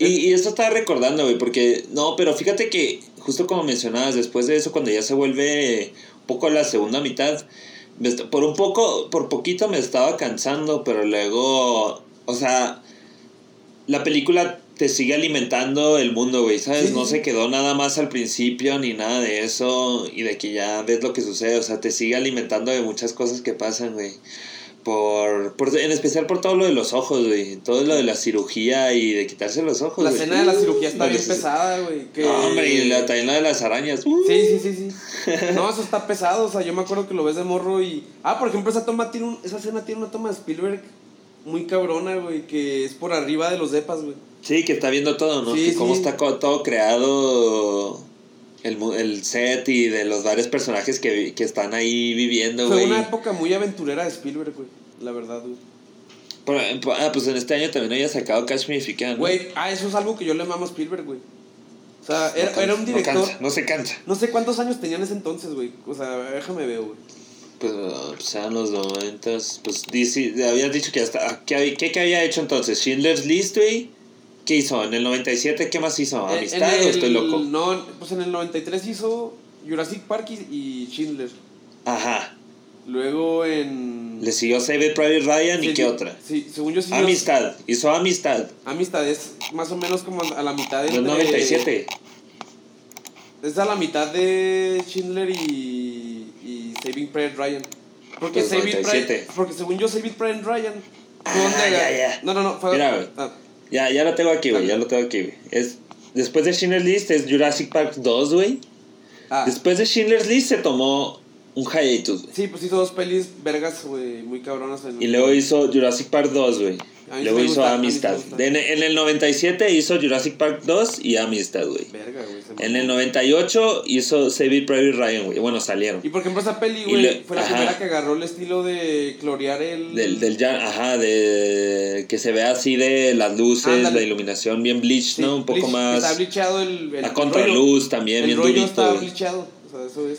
y, y esto estaba recordando, güey, porque... No, pero fíjate que justo como mencionabas, después de eso, cuando ya se vuelve un poco la segunda mitad, por un poco, por poquito me estaba cansando, pero luego... O sea, la película te sigue alimentando el mundo, güey, ¿sabes? Sí, no se quedó nada más al principio ni nada de eso y de que ya ves lo que sucede, o sea, te sigue alimentando de muchas cosas que pasan, güey. Por, por, en especial por todo lo de los ojos, güey. Todo lo de la cirugía y de quitarse los ojos, la escena de la cirugía está bien pesada güey que No, hombre, y la, también la de las arañas. Uh. Sí, sí, sí, sí. No, eso está pesado. O sea, yo me acuerdo que lo ves de morro y. Ah, por ejemplo, esa toma tiene un, esa escena tiene una toma de Spielberg muy cabrona, güey, que es por arriba de los depas, güey. Sí, que está viendo todo, ¿no? Sí, que cómo está todo creado el, mu- el set y de los varios personajes que, que están ahí viviendo, Fue güey. una época muy aventurera de Spielberg, güey. La verdad, güey. Ah, pues en este año también había sacado Catch Me If You Can. ¿no? Güey, ah, eso es algo que yo le mamo a Spielberg, güey. O sea, era, No cansa, era un director. No, cansa, no se cansa. No sé cuántos años tenía en ese entonces, güey. O sea, déjame ver, güey. Pues, ah, pues eran los 90, pues DC, habías dicho que hasta, ¿qué, había- qué, qué había hecho entonces? Schindler's List, güey. ¿Qué hizo? ¿En el 97 qué más hizo? ¿Amistad o estoy loco? No, pues en el 93 hizo Jurassic Park y, y Schindler. Ajá. Luego en. Le siguió Save It Private Ryan y Sí, qué sí, otra. Sí, según yo sí. Amistad. Hizo Amistad. Amistad es más o menos como a la mitad de. En el 97. Es a la mitad de Schindler y, y Saving Private Ryan. Porque, Pues Saving 97. Private, porque según yo, Saving Private Ryan. Ah, ya, ya. No, no, no. Fue, Mira, ah, Ya, ya lo tengo aquí, güey. Ya lo tengo aquí, güey. Es, después de Schindler's List es Jurassic Park 2, güey. ah, Después de Schindler's List se tomó un hiatus, güey. sí, pues hizo dos pelis vergas, güey, muy cabronas. En, Y luego hizo Jurassic Park 2, güey. A Luego hizo gusta, a Amistad. en, en el 97 hizo Jurassic Park 2 y Amistad, güey. Verga, güey. En el 98 hizo Save It Private Ryan, güey. Bueno, salieron. Y por ejemplo, esa peli, güey, fue la ajá. primera que agarró el estilo de clorear el. Del, del ya, ajá, de que se vea así de las luces, Ándale. la iluminación bien bleach, Sí, ¿no? Un poco bleach- más. Está blicheado el. el a el contraluz también, rollo. bien El rollo durito, está. O sea, eso es.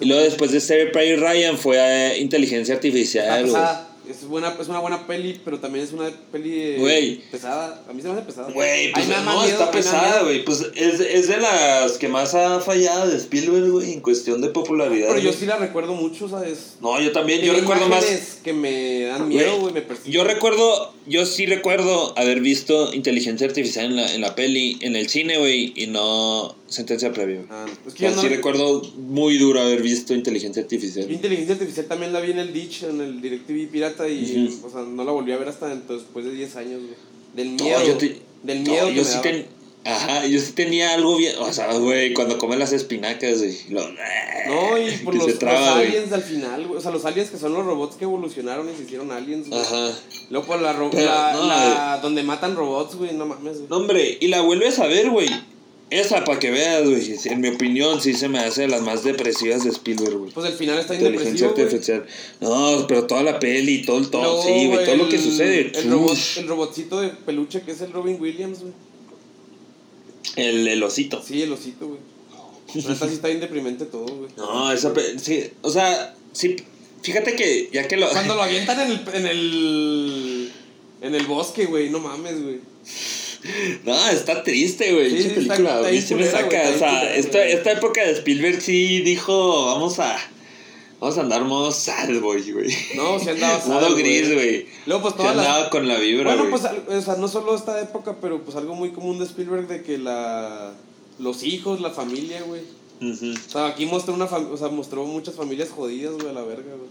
Y luego después de Save It Private Ryan fue eh, Inteligencia Artificial, güey. Es, buena, es una buena peli, pero también es una peli eh, pesada. A mí se me hace pesada. Güey, pues no, miedo, está pesada, güey. Pues es, es de las que más ha fallado de Spielberg, güey, en cuestión de popularidad. Pero yo sí la recuerdo mucho, ¿sabes? No, yo también, yo recuerdo más. que me dan miedo, güey, me persiguen. Yo recuerdo, yo sí recuerdo haber visto inteligencia artificial en la, en la peli, en el cine, güey, y no sentencia previa. Ah, es O que yo sea, no- sí recuerdo muy duro haber visto inteligencia artificial. Yo Inteligencia Artificial también la vi en el Ditch, en el DirecTV Pirata, y o sea, no la volví a ver hasta después de 10 años, güey. Del No, miedo. yo te- del No, miedo que yo me sí ten- Ajá, yo sí tenía algo bien. O sea, güey, cuando come las espinacas, güey. lo- No, y por los, güey. aliens al final, güey. O sea, los aliens que son los robots que evolucionaron y se hicieron aliens, güey. Ajá. Luego por la, ro- Pero, la, donde matan robots, güey, no mames, güey. No, hombre, y la vuelves a ver, güey. Esa, para que veas, güey. En mi opinión, sí se me hace de las más depresivas de Spielberg, güey. Pues el final está Inteligencia artificial. No, pero toda la peli, todo el todo, sí, güey, todo lo que sucede. El, robot, el robotcito de peluche que es el Robin Williams, güey. El, el osito. Sí, el osito, güey. Neta sí está bien deprimente todo, güey. No, esa pe- sí, o sea, sí, fíjate que ya que lo... Cuando lo avientan en el, en el, en el bosque, güey, no mames, güey. No, está triste, güey. Sí, película, está me saca. O sea, esta, esta época de Spielberg sí dijo, vamos a... Vamos a andar modo sad boy, güey. No, sí andaba sad, Modo gris, güey. Luego, pues Sí todas las- andaba con la vibra, Bueno, pues, o sea, no solo esta época, pero pues algo muy común de Spielberg de que la... Los hijos, la familia, güey. O sea, aquí mostró una fam- o sea, mostró muchas familias jodidas, güey, a la verga, güey.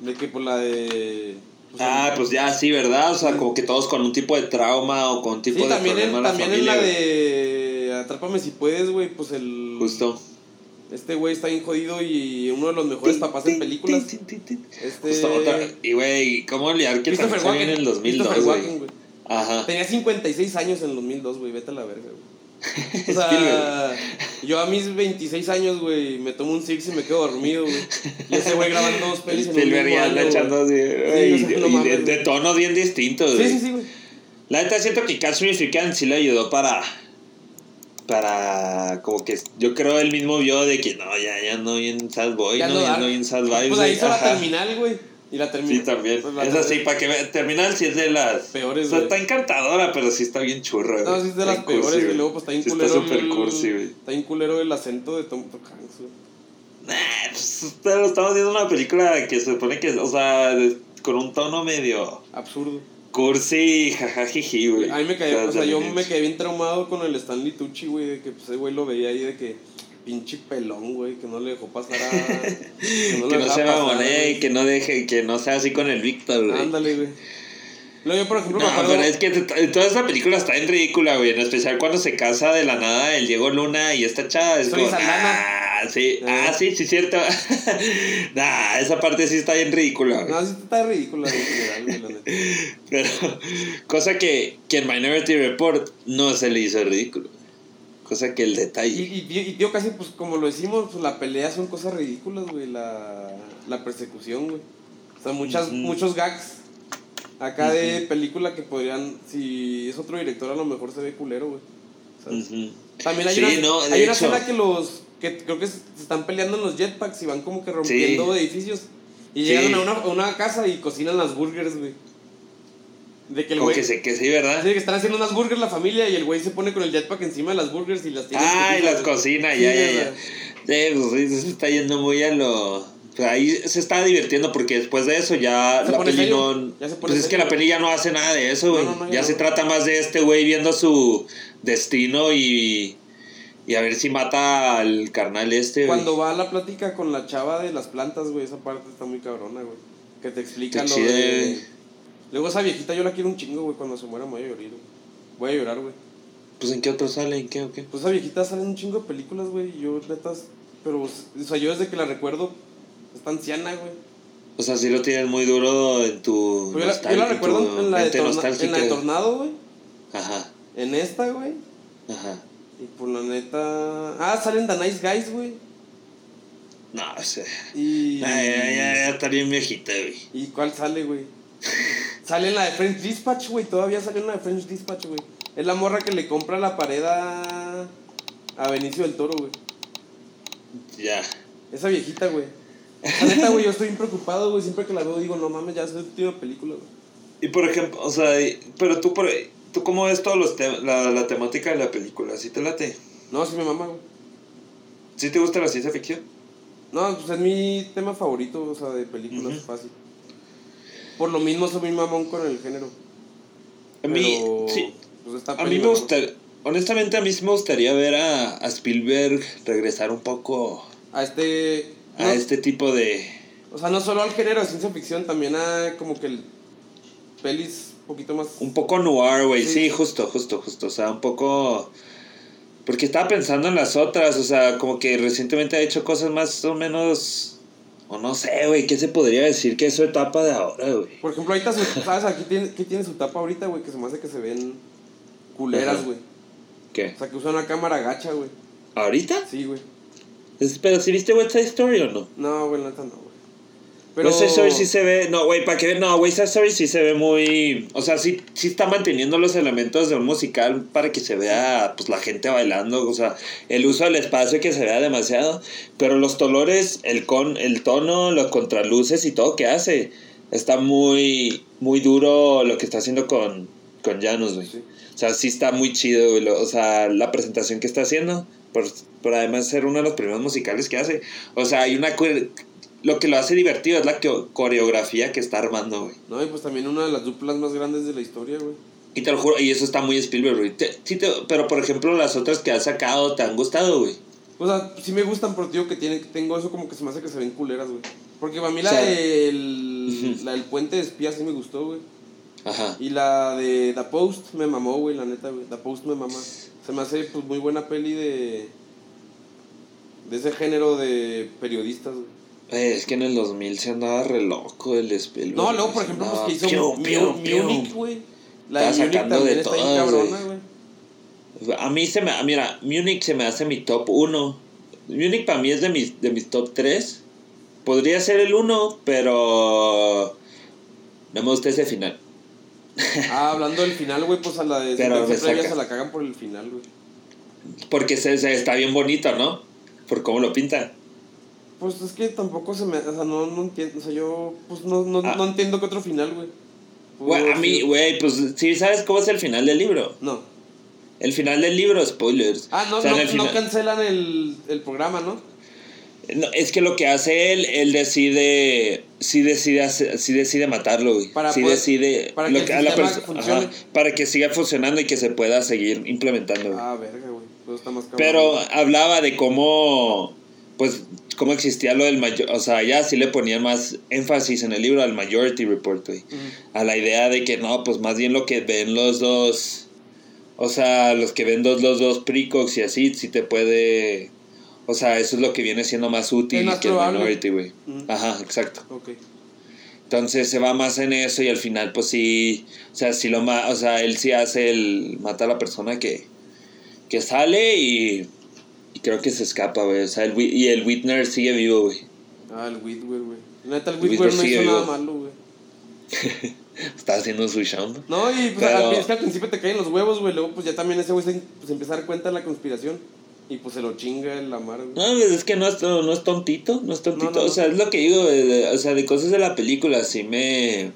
De que por la de... Ah, Ah, pues ya, sí, ¿verdad? O sea, como que todos con un tipo de trauma o con un tipo Sí, de también, en, problema en la también en familia. la güey. de Atrápame si puedes, güey, pues el... Justo. Este güey está bien jodido y uno de los mejores papás en películas. Este... Justo otra- Y, güey, ¿cómo olvidar que también salió en el 2002, Christopher güey? Walken, güey. Ajá. Tenía 56 años en el 2002, güey, vete a la verga, güey. O sea, yo a mis 26 años, güey, me tomo un six y me quedo dormido, güey. Y ese güey grabando dos pelis en Spielberg ya anda echando así, güey, o sea, no y de, mames, de güey. tonos bien distintos, Sí, güey. sí, sí, güey. La neta siento que Catch Me If You Can sí le ayudó para. Para. Como que yo creo él mismo vio de que no, ya, ya no bien Sad Boy, Ya no, no ya no bien Sad Vibes. Pues ahí hizo la terminal, güey. Y la terminal. Sí, también. Pues es así, terminal- para que vea- Terminal sí es de las. Peores, O sea, está encantadora, pero sí está bien churra, No, sí es de las cursi, peores, y luego pues está bien Sí culero. Está súper el- cursi, güey. Está bien culero el acento de Tom Hanks, güey. Nah, pues, pero estamos viendo una película que se supone que, o sea, de- con un tono medio Absurdo. cursi, jajajiji, güey. A mí me caí, o sea, yo me quedé bien traumado con el Stanley Tucci, güey, de que pues ese güey lo veía ahí de que pinche pelón, güey, que no le dejó pasar a... Que Que le no se mamonee y que no deje, que no sea así con el Víctor, güey. Ándale, güey. Luego yo, por ejemplo, No, me acuerdo... pero es que toda esa película está en ridícula, güey. En especial cuando se casa de la nada el Diego Luna y esta chava. Es Soy como, ah, sí, Ah. ah, sí, sí, cierto. nah, esa parte sí está bien ridícula, güey. No, sí está ridícula güey. Pero, cosa que, que en Minority Report no se le hizo ridículo. Cosa que el Y, detalle. y, tío- y tío, casi, pues, como lo decimos, pues, la pelea son cosas ridículas, güey, la, la persecución, güey. O sea, muchas, Ujú. muchos gags acá de película que podrían, si es otro director, a lo mejor se ve culero, güey. También hay Sí, una, no, hay una escena que los, que creo que se están peleando en los jetpacks y van como que rompiendo edificios. Y Sí. llegan a una, a una casa y cocinan las burgers, güey. De que el güey... que sé que sí, ¿verdad? Así que están haciendo unas burgers la familia y el güey se pone con el jetpack encima de las burgers y las tiene. Ah, y las cocina, ya, ya, ya. Sí, pues sí, se está yendo muy a lo. pues ahí se está divirtiendo porque después de eso ya Se la peli serio, no. ya se Pues es que la peli ya no hace nada de eso, güey. No, no, no, ya se trata más de este güey viendo su destino y. Y a ver si mata al carnal este, güey. Cuando va a la plática con la chava de las plantas, güey, esa parte está muy cabrona, güey. Que te explica lo de... Luego esa viejita yo la quiero un chingo, güey, cuando se muera me voy a llorar, güey. Voy a llorar, güey. Pues en qué otro sale, en qué o qué. Pues esa viejita sale en un chingo de películas, güey, yo netas... Pero, o sea, yo desde que la recuerdo, está anciana, güey. O sea, sí lo tienes muy duro en tu. Pero Yo la, yo recuerdo tu en la, de torna- en la de Tornado, güey. Ajá, En esta, güey. ajá. Y por la neta... Ah, salen The Nice Guys, güey. No, o sea. Y... Ya, ya, ya está bien viejita, güey. ¿Y cuál sale, güey? Sale en la de French Dispatch, güey. Todavía sale en la de French Dispatch, güey. Es la morra que le compra la pared a, a Benicio del Toro, güey. Ya. Esa viejita, güey. La neta, güey, yo estoy bien preocupado, güey. Siempre que la veo digo, no mames, ya soy tío de película, güey. Y por ejemplo, o sea, pero tú, por, tú cómo ves todos los te- la, la temática de la película, ¿sí te late? No, sí me mama, güey. ¿Sí te gusta la ciencia ficción? No, pues es mi tema favorito, o sea, de películas, Ujú. fácil. Por lo mismo soy muy mamón con el género. A mí, Pero, sí, pues, a mí me mamó. gusta, honestamente a mí me gustaría ver a, a Spielberg regresar un poco A este... a no, este tipo de... O sea, no solo al género de ciencia ficción, también a como que el pelis un poquito más... Un poco noir, güey, Sí. sí, justo, justo, justo, o sea, un poco... Porque estaba pensando en las otras, o sea, como que recientemente ha hecho cosas más o menos... O no sé, güey, ¿qué se podría decir que es su etapa de ahora, güey? Por ejemplo, ahorita, su- ¿sabes? Aquí tiene, ¿qué tiene su tapa ahorita, güey? Que se me hace que se ven culeras, güey. ¿Qué? O sea, que usa una cámara gacha, güey. ¿Ahorita? Sí, güey. Pero si viste West Side Story o no? No, güey, la neta no, güey. Pero... Side Story sí se ve. No, güey, para que. No, West Side Story sí se ve muy. O sea, sí, sí está manteniendo los elementos de un musical para que se vea, pues, la gente bailando. O sea, el uso del espacio que se vea demasiado. Pero los colores, el, con, el tono, los contraluces y todo que hace. Está muy, muy duro lo que está haciendo con, con Janus, güey. Sí. O sea, sí está muy chido, güey. O sea, la presentación que está haciendo. Por, por además ser uno de los primeros musicales que hace. O sea, hay una. Lo que lo hace divertido es la co- coreografía que está armando, güey. No, y pues también una de las duplas más grandes de la historia, güey. Y te lo juro, y eso está muy Spielberg, güey. Te- sí te- pero por ejemplo, las otras que has sacado te han gustado, güey. O sea, sí me gustan, pero digo que tiene, tengo eso como que se me hace que se ven culeras, güey. Porque para mí la O sea- del la del puente de espías sí me gustó, güey. Ajá. Y la de The Post me mamó, güey, la neta, güey. The Post me mama. Se me hace, pues, muy buena peli de... De ese género de periodistas, güey. Eh, es que en el 2000 se andaba re loco el Spielberg. No, luego, por ejemplo, pues, que hizo Piu, piu, piu. Munich, güey. La de Munich sacando de está cabrona, güey. güey. A mí se me... Mira, Munich se me hace mi top 1. Munich para mí es de mis, de mis top 3. Podría ser el 1, pero... No me gusta ese final. Ah, hablando del final, güey, pues a la de Pero saca. se la cagan por el final, güey. Porque se, se- está bien bonito, ¿no? Por cómo lo pinta. Pues es que tampoco se me... O sea, no, no entiendo. O sea, yo, pues, no, no, Ah. no entiendo que otro final, güey. Güey, a mí, güey, pues sí, ¿sabes cómo es el final del libro? No. El final del libro, spoilers. Ah, no, O sea, no, no cancelan el, el programa, ¿no? No, es que lo que hace él, él decide, sí decide, hacer- sí decide matarlo, güey. Para sí poder- decide, para lo que a la ajá, para que siga funcionando y que se pueda seguir implementando. güey. Ah, verga, güey. Pues está más cabrón. Pero hablaba de cómo, pues, cómo existía lo del mayor, o sea, ya sí le ponían más énfasis en el libro al Majority Report, güey. A la idea de que no, pues más bien lo que ven los dos, o sea, los que ven dos, los dos precox y así, sí te puede, o sea, eso es lo que viene siendo más útil más que el. Minority, güey. Ajá, exacto. Ok. Entonces se va más en eso y al final pues sí, o sea, sí lo ma o sea, él sí hace el mata a la persona que que sale y creo que se escapa, güey, o sea, el, y el Whitner sigue vivo, güey. Ah, el Whitwer, güey. Neta, el Whitwer no hizo nada malo, güey. Está haciendo su chamba. No, y pues Pero- al, es que al principio te caen los huevos, güey. Luego, pues ya también ese güey se, pues, empieza a dar cuenta de la conspiración. Y pues se lo chinga el Lamar, güey. No, es que no es, no es tontito, no es tontito. No, no, O sea, es lo que digo, de- de- o sea, de cosas de la película, sí me...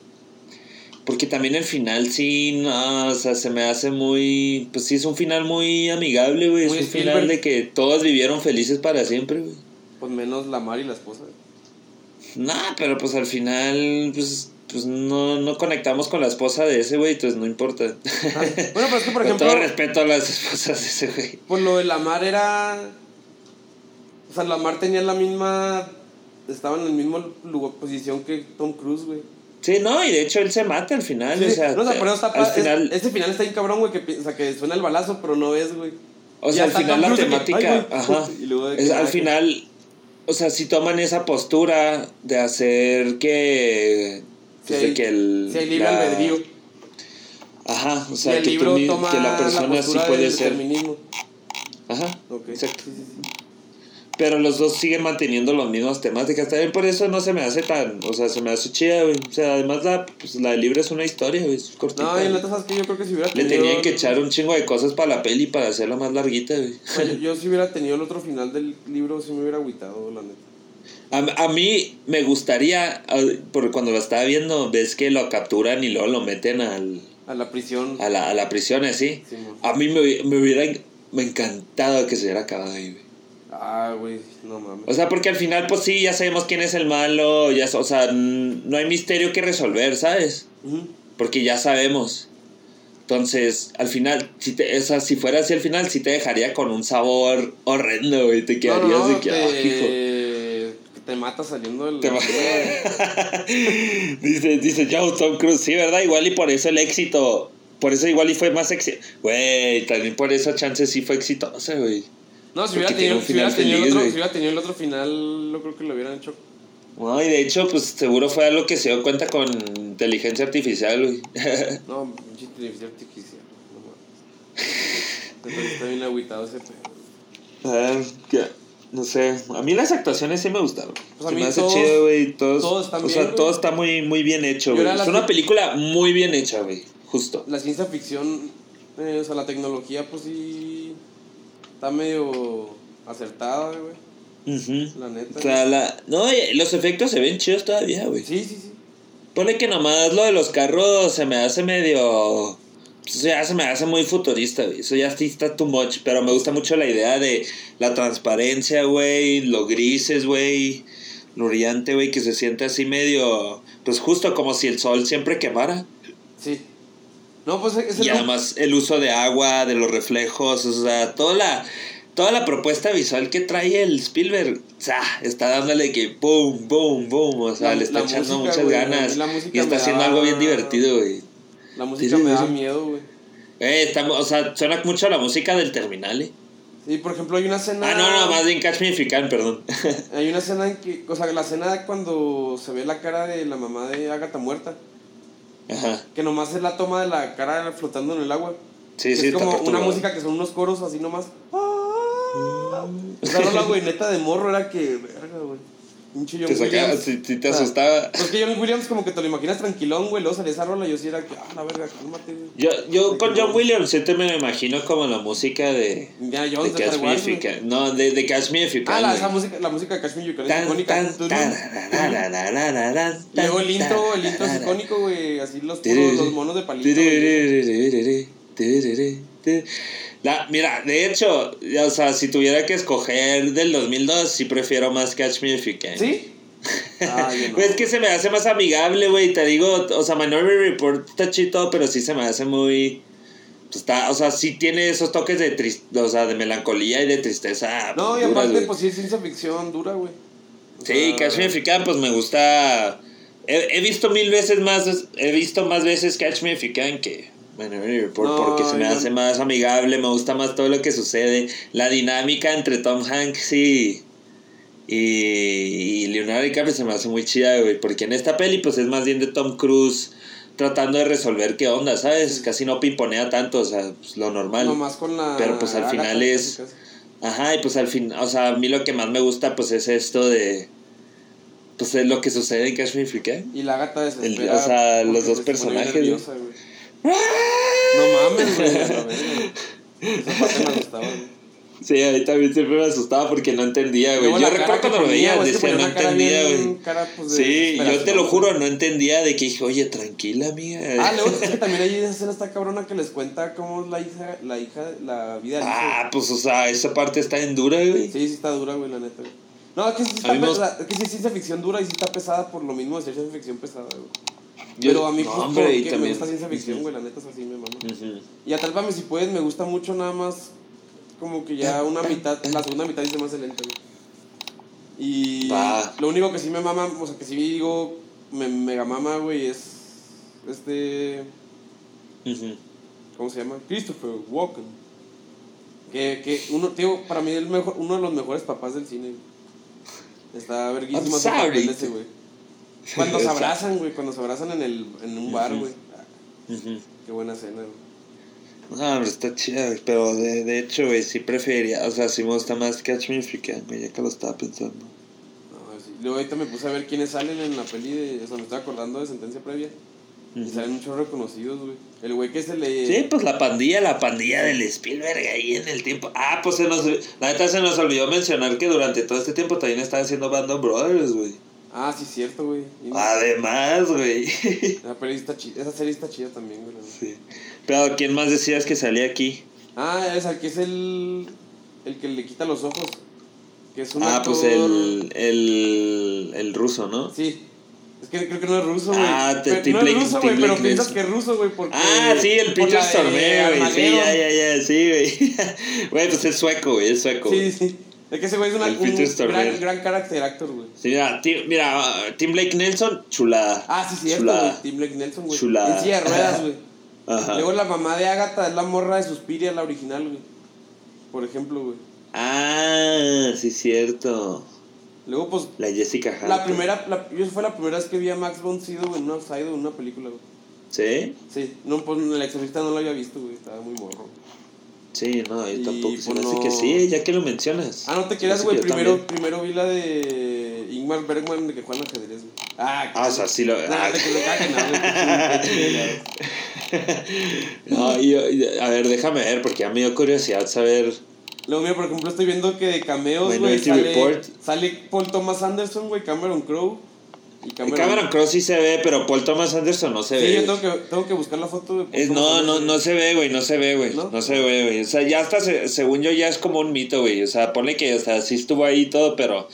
Porque también el final sí, no, o sea, se me hace muy... Pues sí, es un final muy amigable, güey. Es un final de que todos vivieron felices para siempre, güey. Pues menos Lamar y la esposa. güey. Nah, pero pues al final, pues, pues no, no conectamos con la esposa de ese güey, entonces no importa. Ah, bueno, pero es que, por Con ejemplo, todo respeto a las esposas de ese güey. pues lo de Lamar era. O sea, Lamar tenía la misma. Estaba en el mismo lugar, posición que Tom Cruise, güey. Sí, no, y de hecho él se mata al final, Sí, o sea, no, o sea, pero está al es- final... ese final está bien cabrón, güey, que, o sea, que suena el balazo, pero no ves, güey. O sea, al final la que, temática, ajá, y luego de que, es, "Ah, al que-". final, o sea, si toman esa postura de hacer que, pues, Si de hay- que el, Si hay libre la- albedrío. ajá, o sea, el que, tú libro mi- toma que la persona sí postura puede del ser, determinismo. ajá, Ok. exacto, Sí, sí, sí. Pero los dos siguen manteniendo los mismos temáticas, también por eso no se me hace tan, o sea, se me hace chida, güey, o sea, además la, pues, la del libro es una historia, güey, es cortita, No, y la ¿sabes que Yo creo que si hubiera le tenido. tenían que echar un chingo de cosas para la peli para hacerla más larguita, güey. Yo, yo si hubiera tenido el otro final del libro, sí me hubiera agüitado, la neta. A, a mí me gustaría, porque cuando lo estaba viendo, ves que lo capturan y luego lo meten al, A la prisión. a, la, a la prisión así. Sí. A mí me, me hubiera me encantado que se hubiera acabado ahí, güey. Ah, güey, no mames. O sea, porque al final, pues sí, ya sabemos quién es el malo, ya, o sea, no hay misterio que resolver, ¿sabes? Ujú. Porque ya sabemos. Entonces, al final, si, te, o sea, si fuera así al final, sí te dejaría con un sabor horrendo, güey. Te quedarías no, no, de que, te, "Ah, hijo". te mata saliendo del. Te ma- dice, dice Joe Tom Cruise, sí, ¿verdad? Igual y por eso el éxito, por eso igual y fue más éxito. Güey, también por eso chance sí fue exitosa, güey. No, si hubiera, tenido, si, hubiera tenido el feliz, otro, si hubiera tenido el otro final, yo creo que lo hubieran hecho. No, y de hecho, pues seguro fue algo que se dio cuenta con inteligencia artificial, güey. No, pinche inteligencia artificial. No mames. Está bien agüitado ese pedo. Ah, que- no sé, a mí las actuaciones sí me gustaron. Pues a Se mí me hace todos- chido, güey. Todos, todos están o bien, sea, güey. todo está muy, muy bien hecho, güey. Es una película muy bien hecha, güey. Justo. La ciencia ficción, eh, o sea, la tecnología, pues sí. Está medio acertada, güey. La neta. O sea, la... No, los efectos se ven chidos todavía, güey. Sí, sí, sí. Pone que nomás lo de los carros se me hace medio. Eso ya se me hace muy futurista, güey. Eso ya sí está too much. Pero me gusta mucho la idea de la transparencia, güey. Lo grises, güey. Lo brillante, güey. Que se siente así medio. Pues justo como si el sol siempre quemara. Sí. No, pues es el Y además el uso de agua, de los reflejos. O sea, toda la. toda la propuesta visual que trae el Spielberg, o sea, está dándole que boom, boom, boom, o sea, La- le está echando música, muchas güey, ganas la y está haciendo da- algo bien divertido, güey. La música me da miedo, güey. Eh, está- o sea, suena mucho a la música del Terminal, eh. Sí, por ejemplo, hay una escena. Ah, no, no, más bien Catch Me If You Can, perdón. Hay una escena en que. O sea, la escena cuando se ve la cara de la mamá de Agatha muerta. Ajá. Que nomás es la toma de la cara flotando en el agua. Sí, sí, es como una música que son unos coros así nomás. Esa rola, güey, neta de morro era que. Verga, güey. Pinche John Te Williams. si, si te O sea, asustaba. Pues que John Williams como que te lo imaginas tranquilón, güey. Luego salía esa rola y yo sí era que, ah, la verga, cálmate, güey. Yo, yo Sí, con John Williams siempre me lo imagino como la música de, Ya, Jones de. Can. No, de, de Can. Ah, la, esa música, la música de Kashmir Yucatán es icónica. luego el intro, el intro es icónico, güey. Así los, puros, los monos de palito. La, mira, de hecho, o sea, si tuviera que escoger del 2002, sí prefiero más Catch Me If You Can. ¿Sí? Ah, es que se me hace más amigable, güey. Te digo, o sea, Minority Report está chido, pero sí se me hace muy. Pues, está, o sea, sí tiene esos toques de trist, o sea, de melancolía y de tristeza. No, y aparte, pues sí es ciencia ficción dura, güey. Sí, Catch Me If You Can, pues me gusta. He, he, visto mil veces más, he visto más veces Catch Me If You Can que Minority Report No, porque se me hace más amigable. Me gusta más todo lo que sucede. La dinámica entre Tom Hanks y. Y, y Leonardo DiCaprio se me hace muy chida, güey. Porque en esta peli, pues es más bien de Tom Cruise tratando de resolver qué onda, ¿sabes? Casi no pimponea tanto, o sea, pues, lo normal. Nomás con la. Pero, pues, al final es-. Ajá, y pues al fin, o sea, a mí lo que más me gusta, pues es esto de. Pues es lo que sucede en Catch Me Can. Y la gata desespera. El- o sea, los dos pone personajes, nerviosa, güey. No mames, güey. Esa parte me gustaba. Sí, a mí también siempre me asustaba porque no entendía, güey. Yo recuerdo cuando lo veía, decía, no entendía, güey. pues, Sí, yo te lo juro, no entendía de que dije, oye, tranquila, amiga. Ah, luego es que también hay esa escena está cabrona que les cuenta cómo es la hija, la hija, la vida de Ah, pues, o sea, esa parte está en dura, güey. Sí, sí está dura, güey, la neta. No, es que sí está pesada, que sí es ciencia ficción dura y sí está pesada por lo mismo de ser ciencia ficción pesada, güey. Pero a mí, no, hombre, y me gusta ciencia ficción, güey, la neta es así, me mama. Ujú. Y Atálpame si puedes, me gusta mucho nada más como que ya una mitad, la segunda mitad dice más lenta, güey. Y lo único que sí me mama, o sea, que sí digo, me mega mama, güey, es este. ¿cómo se llama? Christopher Walken. Que, que uno, tío, para mí el mejor, uno de los mejores papás del cine. Está verguísima I'm su papel ese, güey. Cuando se abrazan, güey, cuando se abrazan en, el, en un bar, güey. Ah, Ujú. qué buena escena, güey. No, hombre, está chida, güey. Pero de, de hecho, güey, sí preferiría. O sea, sí me gusta más Catch Me If You Can, güey, ya que lo estaba pensando. No, sí. Luego ahorita me puse a ver quiénes salen en la peli de. O sea, me estaba acordando de sentencia previa. Y salen muchos reconocidos, güey. El güey que se le. Sí, pues la pandilla, la pandilla del Spielberg ahí en el tiempo. Ah, pues se nos. La neta se nos olvidó mencionar que durante todo este tiempo también estaba haciendo Band of Brothers, güey. Ah, sí, cierto, güey. Además, güey. La peli está chida. Esa serie está chida también, güey. Sí. Pero ¿quién más decías que salía aquí? Ah, esa que es el. El que le quita los ojos. Que es un Ah, pues el, el, el ruso, ¿no? Sí. Es que creo que no es ruso, güey. Ah, te- Pero- no es ruso, güey, pero piensas que es ruso, güey, porque... Ah, sí, el de Stormare, güey. Sí, ya, ya, sí, güey. Güey, pues es sueco, güey, es sueco. Sí, sí. Es que ese güey es una, un gran, gran character actor, güey. Sí, mira, Tim, mira, Tim Blake Nelson, chulada. Ah, sí, cierto, Chulada. güey. Tim Blake Nelson, güey. Chulada. En silla de ruedas, güey. Ajá. Luego la mamá de Agatha es la morra de Suspiria, la original, güey. Por ejemplo, güey. Ah, sí, cierto. Luego, pues, La Jessica Hunter. la primera... La, yo fue la primera vez que vi a Max von Sydow en una en una película, güey. ¿Sí? Sí. No, pues, el exorcista no lo había visto, güey. Estaba muy morro. Sí, no, yo tampoco. Se pues, me hace no. que sí, ya que lo mencionas. Ah, no te hace güey. que Primero, también. primero vi la de Ingmar Bergman de que juega al ajedrez, güey. Ah, Ah, o sea, sí lo. No, ah. de que caguen, no, que yo- a ver, déjame ver, porque a mí me dio curiosidad saber. Luego, mira, por ejemplo, estoy viendo que de cameos, güey, sale, Report. sale Paul Thomas Anderson, güey, Cameron Crowe. Y Cameron, Cameron Crowe sí se ve, pero Paul Thomas Anderson no se Sí, ve. yo tengo que, tengo que buscar la foto de Paul Es, Thomas no, no, Anderson. no se ve, güey, no se ve, güey. ¿No? ¿No? se ve, güey. O sea, ya hasta, se- según yo, ya es como un mito, güey. O sea, ponle que, o sea, sí estuvo ahí y todo, pero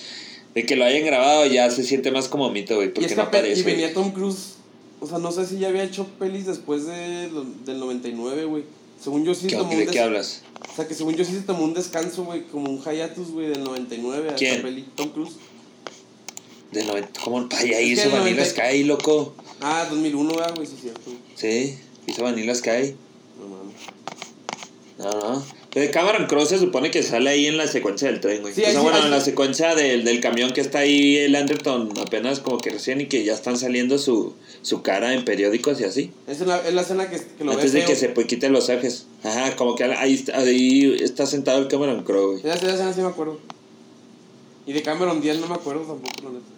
de que lo hayan grabado ya se siente más como mito, güey, porque no aparece. y venía Tom Cruise. O sea, no sé si ya había hecho pelis después de, lo- del 99, güey. Según yo sí se ¿Qué- tomó un ¿De des- qué hablas? O sea, que según yo sí se tomó un descanso, güey, como un hiatus, güey, del 99 a ¿Quién? esta peli. Tom Cruise. De 90, ¿Cómo vaya, hizo que el Vanilla 90 Sky, loco? Ah, 2001, ah, güey, sí es cierto. Sí, hizo Vanilla Sky. No mames. No, no. De Cameron Crowe se supone que sale ahí en la secuencia del tren, güey. Sí, o ahí sea, sí, bueno, ahí en la secuencia del, del camión que está ahí el Anderton apenas como que recién y que ya están saliendo su, su cara en periódicos y así. Es la, es la escena que, que lo Antes de feo. que se pues, quiten los ejes. Ajá, como que ahí, está- ahí está sentado el Cameron Crowe, güey. Esa, esa escena sí me acuerdo. Y de Cameron Díaz no me acuerdo tampoco, la neta.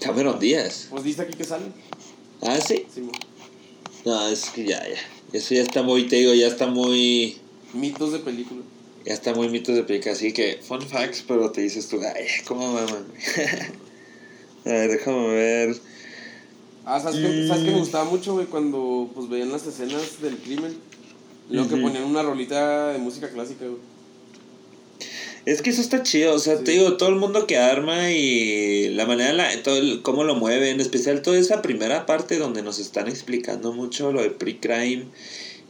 Cameron Díaz. Pues dice aquí que sale. Ah, sí. No, es que ya, ya. Eso ya está muy, te digo, ya está muy. Mitos de película. Ya está muy mitos de película. Así que, fun facts, pero te dices tú, ay, ¿cómo maman? A ver, déjame ver. Ah, ¿sabes, qué, Mm. ¿sabes qué me gustaba mucho, güey? Cuando pues veían las escenas del crimen. Luego que ponían una rolita de música clásica, güey. Es que eso está chido, o sea, Sí. te digo, todo el mundo que arma y la manera, la, todo el- cómo lo mueve, en especial toda esa primera parte donde nos están explicando mucho lo de pre-crime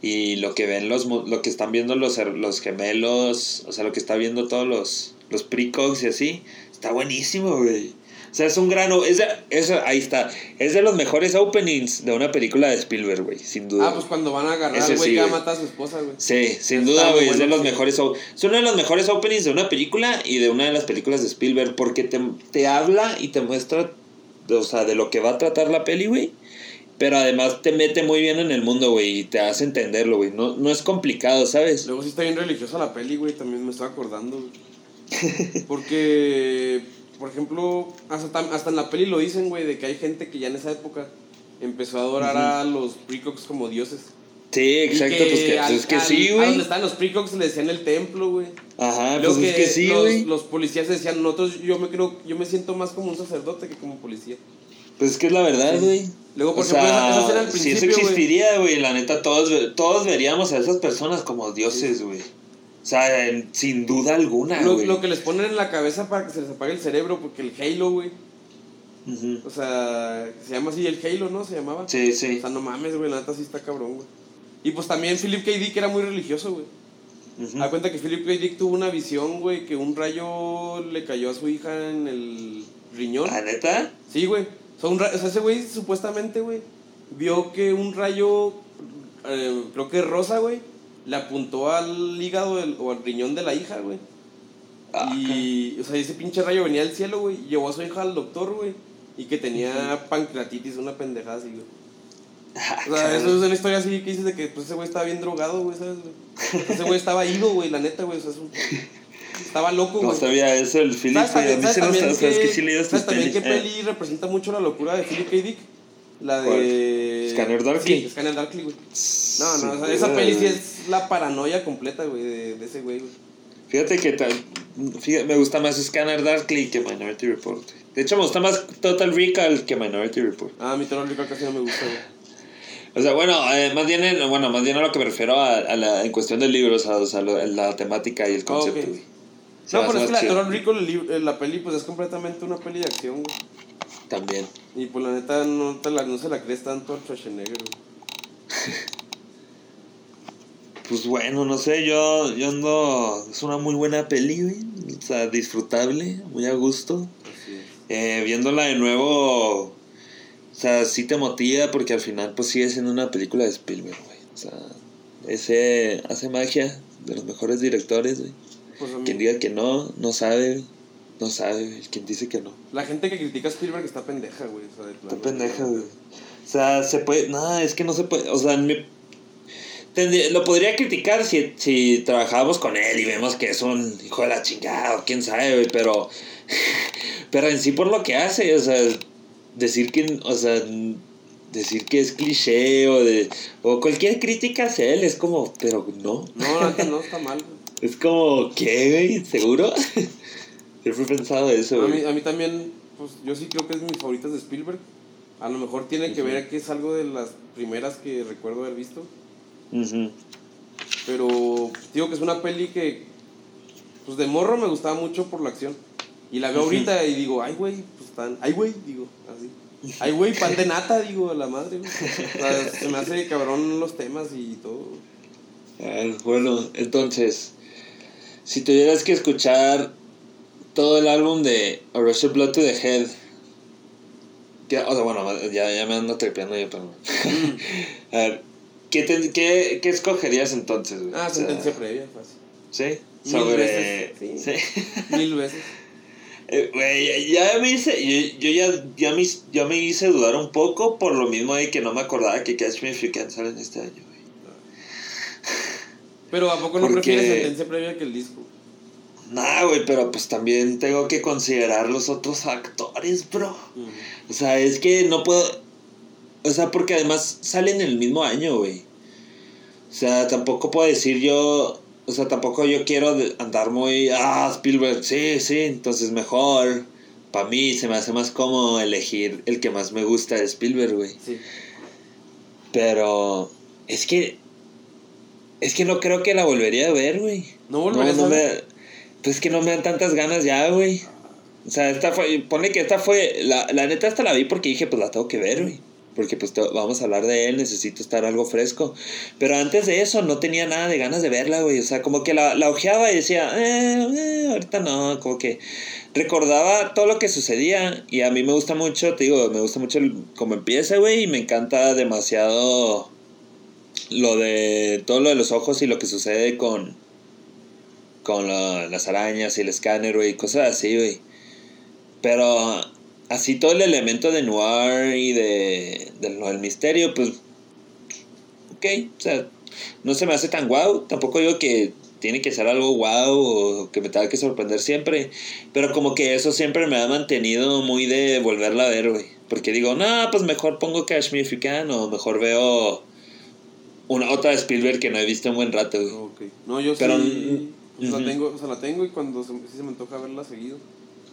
y lo que ven los, lo que están viendo los, los gemelos, o sea, lo que está viendo todos los, los precogs y así, está buenísimo, güey. O sea, es un grano, es de, eso, ahí está, es de los mejores openings de una película de Spielberg, güey, sin duda. Ah, pues cuando van a agarrar güey que va a su esposa, güey. Sí, sin Está duda, güey, es de los sí. mejores. Es uno de los mejores openings de una película y de una de las películas de Spielberg porque te, te habla y te muestra, o sea, de lo que va a tratar la peli, güey. Pero además te mete muy bien en el mundo, güey, y te hace entenderlo, güey. No, no es complicado, ¿sabes? Luego sí está bien religiosa la peli, güey, también me estaba acordando, güey. Porque, por ejemplo, hasta, hasta en la peli lo dicen, güey, de que hay gente que ya en esa época empezó a adorar a los precogs como dioses. Sí, exacto, pues que, al- pues que al- sí, A donde güey. estaban los precogs le decían el templo, güey. Ajá, pues es que sí, los, güey. los policías decían, nosotros, yo me creo, yo me siento más como un sacerdote que como policía. Pues es que es la verdad, Sí. güey. Luego, por O ejemplo, sea, esa- esa escena al si eso principio, güey. existiría, güey, la neta, todos, todos veríamos a esas personas como dioses, güey. O sea, en- sin duda alguna, Lo, güey. lo que les ponen en la cabeza para que se les apague el cerebro, porque el Halo, güey. O sea, se llama así el Halo, ¿no? Se llamaba. Sí, O sí. sea, no mames, güey, la neta sí está cabrón, güey. Y pues también Philip K. Dick era muy religioso, güey. Ujú. Da cuenta que Philip K. Dick tuvo una visión, güey, que un rayo le cayó a su hija en el riñón. ¿La neta? Sí, güey. O sea, un ra- o sea, ese güey supuestamente, güey, vio que un rayo, eh, creo que rosa, güey, le apuntó al hígado del- o al riñón de la hija, güey. Ah, y, o sea, ese pinche rayo venía del cielo, güey, llevó a su hija al doctor, güey, y que tenía pancreatitis, una pendejada así, güey. Ah, O sea, eso es una historia así que dices de que pues, ese güey estaba bien drogado, güey, ¿sabes, güey? Ese güey estaba ido, güey, la neta, güey, o sea, es un- estaba loco, No güey. sabía eso, el Philip. ¿Sabes también, a mí se me que, que sí leí ¿sabes estas también qué pelis. peli representa mucho la locura de Philip K. Dick? La de... Scanner Darkly. Sí, Scanner Darkly, güey. No, no, o sea, esa peli sí es la paranoia completa, güey, de, de ese güey, güey. Fíjate que tal, fíjate, me gusta más Scanner Darkly que Minority Report. De hecho, me gusta más Total Recall que Minority Report. Ah, mi terror Recall casi no me gusta, güey. O sea, bueno, eh, más bien, en- bueno, más bien a lo que me refiero a, a la, en cuestión del libro, o sea, o sea, lo- la temática y el concepto, ok. güey. Se me No, pero es que la. Terror Recall, eh, la peli, pues es completamente una peli de acción, güey. También. Y pues la neta no, te la, no se la crees tanto al Schwarzenegger, güey. Pues bueno, no sé, yo, yo ando. Es una muy buena peli, güey. O sea, disfrutable, muy a gusto. Eh, viéndola de nuevo. O sea, sí te motiva porque al final, pues sigue siendo una película de Spielberg, güey. O sea, ese hace magia de los mejores directores, güey. Pues Quien diga que no, no sabe. No sabe, güey. Quien dice que no. La gente que critica a Spielberg está pendeja, güey. O sea, de Está pendeja, güey. O sea, se puede. No, es que no se puede. O sea, mi- tendría- lo podría criticar si, si trabajábamos con él y vemos que es un hijo de la chingada o quién sabe, güey. Pero. Pero en sí por lo que hace, o sea, decir que. O sea. Decir que es cliché o de. O cualquier crítica hacia él es como. Pero no. No, neta no está mal, güey. Es como. ¿Qué, güey? ¿Seguro? Siempre he pensado eso, A mí, a mí también, pues yo sí creo que es mis favoritas de Spielberg. A lo mejor tiene que Ujú. ver que es algo de las primeras que recuerdo haber visto. Ujú. Pero digo que es una peli que, pues de morro me gustaba mucho por la acción. Y la veo Ujú. ahorita y digo, ay, güey, pues tan. Ay, güey, digo, así. Ay, güey, pan de nata, digo, a la madre, güey. O sea, se me hace cabrón los temas y todo. Ah, bueno, entonces, si tuvieras que escuchar todo el álbum de A Rush of Blood to the Head, que- o sea, bueno, ya, ya me ando trepeando yo, pero... A ver, ¿qué, te- qué, qué escogerías entonces, güey? Ah, O sea, sentencia previa, fácil. ¿Sí? Mil Sobre... veces, sí. ¿Sí? Mil veces. Eh, Güey, ya, ya me hice, yo, yo ya, ya, me, ya me hice dudar un poco por lo mismo de que no me acordaba que Catch Me If You Can sale en este año, güey. Pero ¿a poco no Porque- prefieres sentencia previa que el disco? Nah, güey, pero pues también tengo que considerar los otros actores, bro. O sea, es que no puedo. O sea, porque además salen en el mismo año, güey. O sea, tampoco puedo decir yo. O sea, tampoco yo quiero andar muy. Ah, Spielberg, sí, sí, entonces mejor. Para mí se me hace más cómodo elegir el que más me gusta de Spielberg, güey. Sí. Pero. Es que. Es que no creo que la volvería a ver, güey. ¿No volverías no a me- ver? Pues es que no me dan tantas ganas ya, güey. O sea, esta fue. Ponle que esta fue. La, la neta, esta la vi porque dije, pues la tengo que ver, güey. Porque pues vamos a hablar de él, necesito estar algo fresco. Pero antes de eso no tenía nada de ganas de verla, güey. O sea, como que la, la ojeaba y decía, eh, eh, ahorita no, como que recordaba todo lo que sucedía. Y a mí me gusta mucho, te digo, me gusta mucho cómo empieza, güey. Y me encanta demasiado lo de todo lo de los ojos y lo que sucede con con la- las arañas y el escáner, güey, cosas así, güey. Pero así todo el elemento de noir y de, de lo del misterio, pues, ok, o sea, no se me hace tan guau, tampoco digo que tiene que ser algo guau o que me tenga que sorprender siempre, pero como que eso siempre me ha mantenido muy de volverla a ver, güey. Porque digo, no, pues mejor pongo Cash Me If You Can o mejor veo una otra de Spielberg que no he visto en buen rato, güey. No, yo Pero, sí. Pues, la tengo, o sea, la tengo y cuando se, sí se me antoja verla seguido.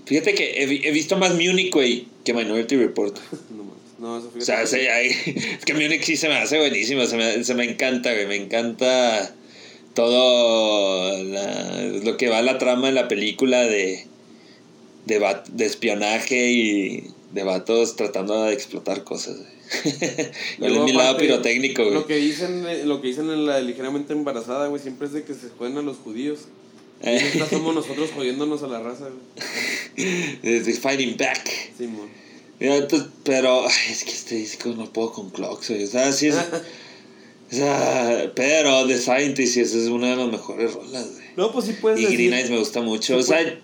Fíjate que he, vi- he visto más Munich, güey, que Minority Report. No mames. No, eso O fíjate. sea, sí, hay- es que Munich sí se me hace buenísimo, se me, se me encanta, güey, me encanta todo la- lo que va la trama de la película de, de, espionaje y de vatos tratando de explotar cosas, güey. ¿Cuál es Luego, mi lado pirotécnico, güey? Lo que dicen, eh, lo que dicen en la ligeramente embarazada, güey, siempre es de que se joden a los judíos. Y Eh. esta somos nosotros jodiéndonos a la raza, güey. Desde Fighting Back. Simón. Mira, entonces, pero ay, es que este disco no puedo con Clocks, güey. O sea, sí es. o sea, pero The Scientist, es una de las mejores rolas, güey. No, pues sí puedes Y decir. Green Eyes me gusta mucho. O sí sea,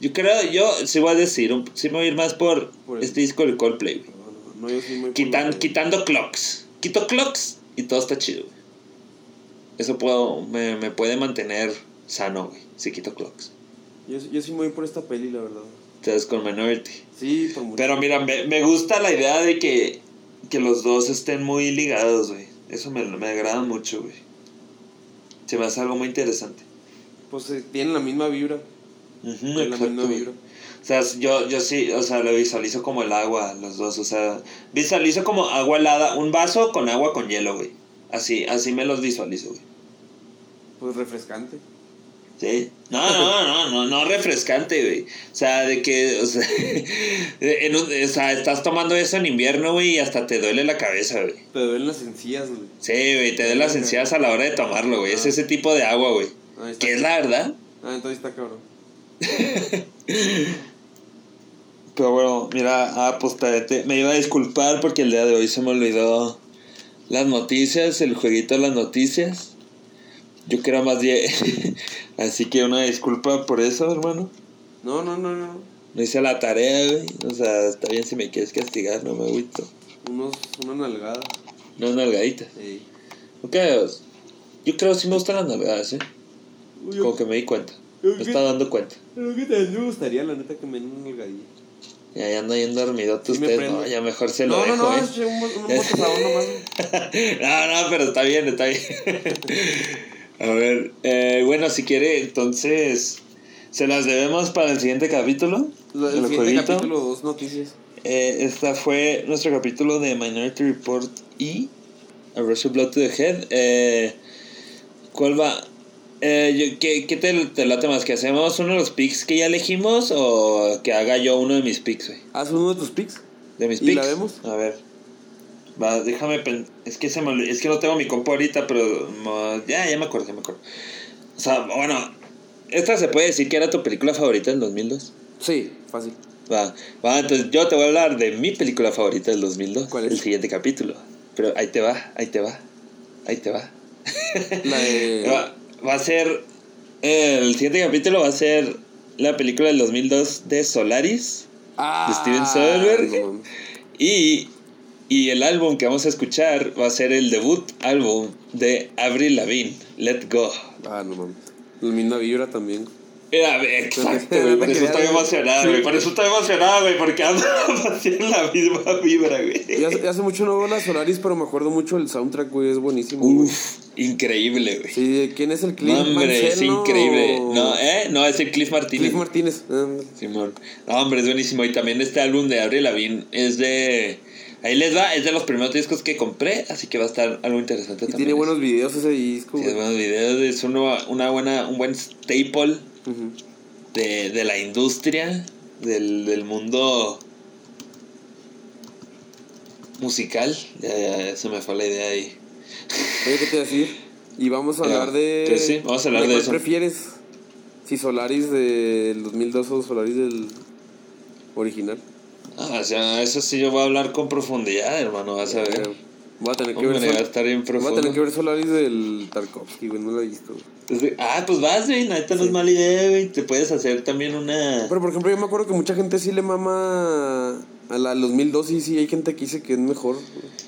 yo creo, yo sí voy a decir, un- sí me voy a ir más por, Por el- este disco de Coldplay. No, no, no, yo sí muy Quitan- quitando Clocks. Quito Clocks y todo está chido. Eso puedo, me, me puede mantener sano, güey, si quito Clocks. Yo, yo sí me voy por esta peli, la verdad. Entonces con Minority. Sí, por mucho. Pero mira, me, me gusta la idea de que, que los dos estén muy ligados, güey. Eso me, me agrada mucho, güey. Se me hace algo muy interesante. Pues eh, tienen la misma vibra. Ujú, tienen la exacto, misma vibra. O sea, yo, yo sí, o sea, lo visualizo como el agua, los dos. O sea, visualizo como agua helada, un vaso con agua con hielo, güey. Así, así me los visualizo, güey. Pues refrescante. Sí. No, no, no, no, no refrescante, güey. O sea, de que, o sea, en un- o sea, estás tomando eso en invierno, güey, y hasta te duele la cabeza, güey. Te duelen las encías, güey. Sí, güey, te duele las encías a la hora de tomarlo, güey. Es Ah. ese tipo de agua, güey. Que es la verdad. Ah, entonces está cabrón. Pero bueno, mira, ah, pues te- te- me iba a disculpar porque el día de hoy se me olvidó las noticias, el jueguito de las noticias. Yo que era más bien. Así que una disculpa por eso, hermano. No, no, no, no. No hice la tarea, güey. O sea, está bien si me quieres castigar, no me agüito. Unos, una nalgada. No nalgaditas. Ey. Ok, yo creo que sí me gustan las nalgadas, ¿eh? Uy, Como que me di cuenta. Me estaba dando cuenta. Que también me gustaría, la neta, que me den una nalgadilla. Ya, ya ando yendo dormido Sí usted, no, ya mejor se lo no, dejo, no, no, ¿eh? es un, un nomás. no, no, pero está bien, está bien. A ver, eh, bueno, si quiere, entonces, ¿se las debemos para el siguiente capítulo? Lo- ¿El El siguiente jueguito? capítulo, dos noticias. Eh, esta fue nuestro capítulo de Minority Report y A Rush Blood to the Head. Eh, ¿Cuál va? Eh, yo- ¿Qué, qué te, te late más? ¿Que hacemos uno de los picks que ya elegimos o que haga yo uno de mis picks, güey? Haz uno de tus pics. ¿De mis ¿Y picks? la vemos? A ver. Va, déjame pen- es que se me es que no tengo mi compu ahorita, pero ya, ya me acuerdo, ya me acuerdo. O sea, bueno, esta se puede decir que era tu película favorita del 2002. Sí, fácil. Va, va, entonces yo te voy a hablar de mi película favorita del 2002. ¿Cuál es? El siguiente capítulo. Pero ahí te va, ahí te va, ahí te va. La de. Va, va a ser. El siguiente capítulo va a ser la película del 2002 de Solaris. Ah, de Steven Soderbergh. no. Y, y el álbum que vamos a escuchar va a ser el debut álbum de Avril Lavigne, Let Go. Ah, no mames. La misma vibra también. Era, exacto, güey. Por eso estoy emocionado, güey. Por eso estoy emocionado, güey. Porque ando en la misma vibra, güey. Hace- mucho no veo la Solaris, pero me acuerdo mucho del soundtrack, güey. Es buenísimo. Uf, increíble, güey. Sí, ¿de ¿quién es el Cliff No, hombre, es increíble. No, ¿eh? No, es el Cliff Martínez. Cliff Martínez. Ah, Simón. No, hombre, es buenísimo. Y también este álbum de Avril Lavigne es de. Ahí les va, es de los primeros discos que compré, así que va a estar algo interesante y también. tiene buenos videos ese disco, Sí, güey. buenos videos, es uno, una buena, un buen staple De, de la industria, del, del mundo musical. Ya, ya, ya se me fue la idea ahí. Oye, ¿qué te iba a decir? Y vamos a hablar de. pues sí, vamos a hablar de cuál eso. prefieres? Si Solaris del 2002 o Solaris del original. Ah, o sea, eso sí yo voy a hablar con profundidad, hermano, vas a ver. Voy a tener que Hombre, ver. va a estar bien Voy a profundo. tener que ver Solaris del Tarkovsky, güey. No lo he visto. güey. Ah, pues vas, güey, neta no es mala idea, güey. Te puedes hacer también una... Pero por ejemplo, yo me acuerdo que mucha gente sí le mama a la 2002 y sí hay gente que dice que es mejor. güey.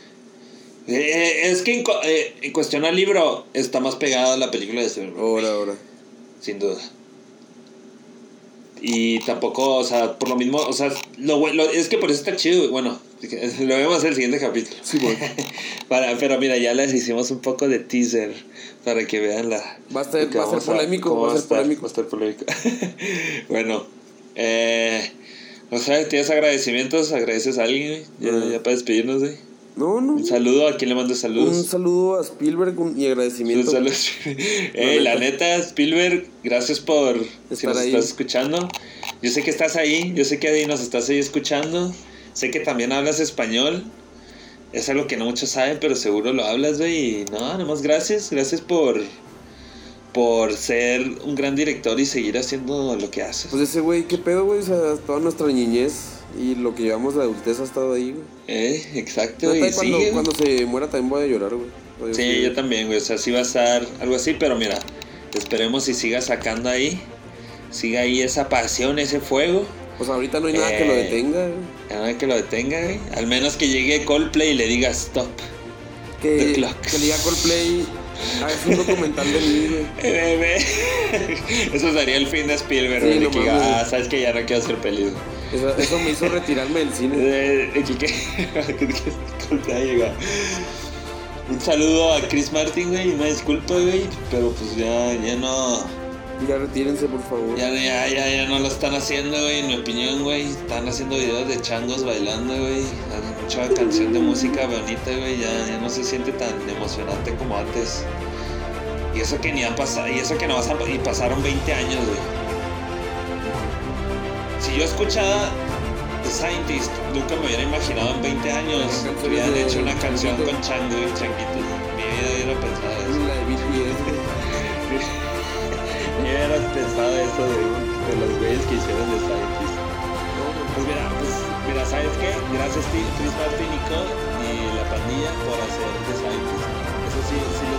Eh, es que en, eh, en cuestión al libro está más pegada a la película de Spielberg, Ahora, ahora. sin duda. Y tampoco, o sea, por lo mismo, o sea, lo, lo- es que por eso está chido, güey. bueno, lo vemos en el siguiente capítulo. Sí, güey. Para, pero mira, ya les hicimos un poco de teaser para que vean la... Va a que va a ser polémico, va a ser polémico. Va a estar polémico. bueno, eh, o sea, tienes agradecimientos, agradeces a alguien, ya, ya para despedirnos, güey. No, no. Un saludo, ¿a quién le mando saludos? Un saludo a Spielberg y agradecimiento. Un saludo. Eh, la neta, Spielberg, gracias por si Estar nos ahí. estás escuchando. Yo sé que estás ahí, yo sé que ahí nos estás ahí escuchando. Sé que también hablas español. Es algo que no muchos saben, pero seguro lo hablas, güey. Y no, nada más gracias. Gracias por, por ser un gran director y seguir haciendo lo que haces. Pues ese güey, ¿qué pedo, güey? O sea, toda nuestra niñez y lo que llevamos de adultez ha estado ahí, güey. Eh, exacto. Y cuando, sigue. cuando se muera también voy a llorar, güey. Sí, yo también, güey. O sea, sí va a estar algo así, pero mira, esperemos y siga sacando ahí. Siga ahí esa pasión, ese fuego. Pues ahorita no hay nada que lo Eh. detenga, güey. Nada que lo detenga, güey. Al menos que llegue Coldplay y le diga stop. Que, The Clock. que le diga Coldplay, hagas un documental de mí, güey. Eso sería el fin de Spielberg, Sí, no que ah, sabes que ya no quiero hacer pelis. Eso, eso me hizo retirarme del cine. De, de que. Un saludo a Chris Martin, güey. Una disculpa, güey. Pero pues ya, ya no. Ya retírense, por favor. Ya, ya, ya, ya no lo están haciendo, güey, en mi opinión, güey. Están haciendo videos de changos bailando, güey. Hacen mucha canción de música bonita, güey. Ya, ya no se siente tan emocionante como antes. Y eso que ni han pasado, y eso que no vas a, y pasaron 20 años, güey. Si yo escuchaba The Scientist, nunca me hubiera imaginado en 20 años que hubieran hecho una canción con chango y changuitos. Mi vida hubiera pensado Ni hubiera pensado eso de, de los güeyes que hicieron The Scientist. Pues mira, pues mira, ¿sabes qué? Gracias Chris Martin y Co y la pandilla por hacer The. Eso sí, sí mando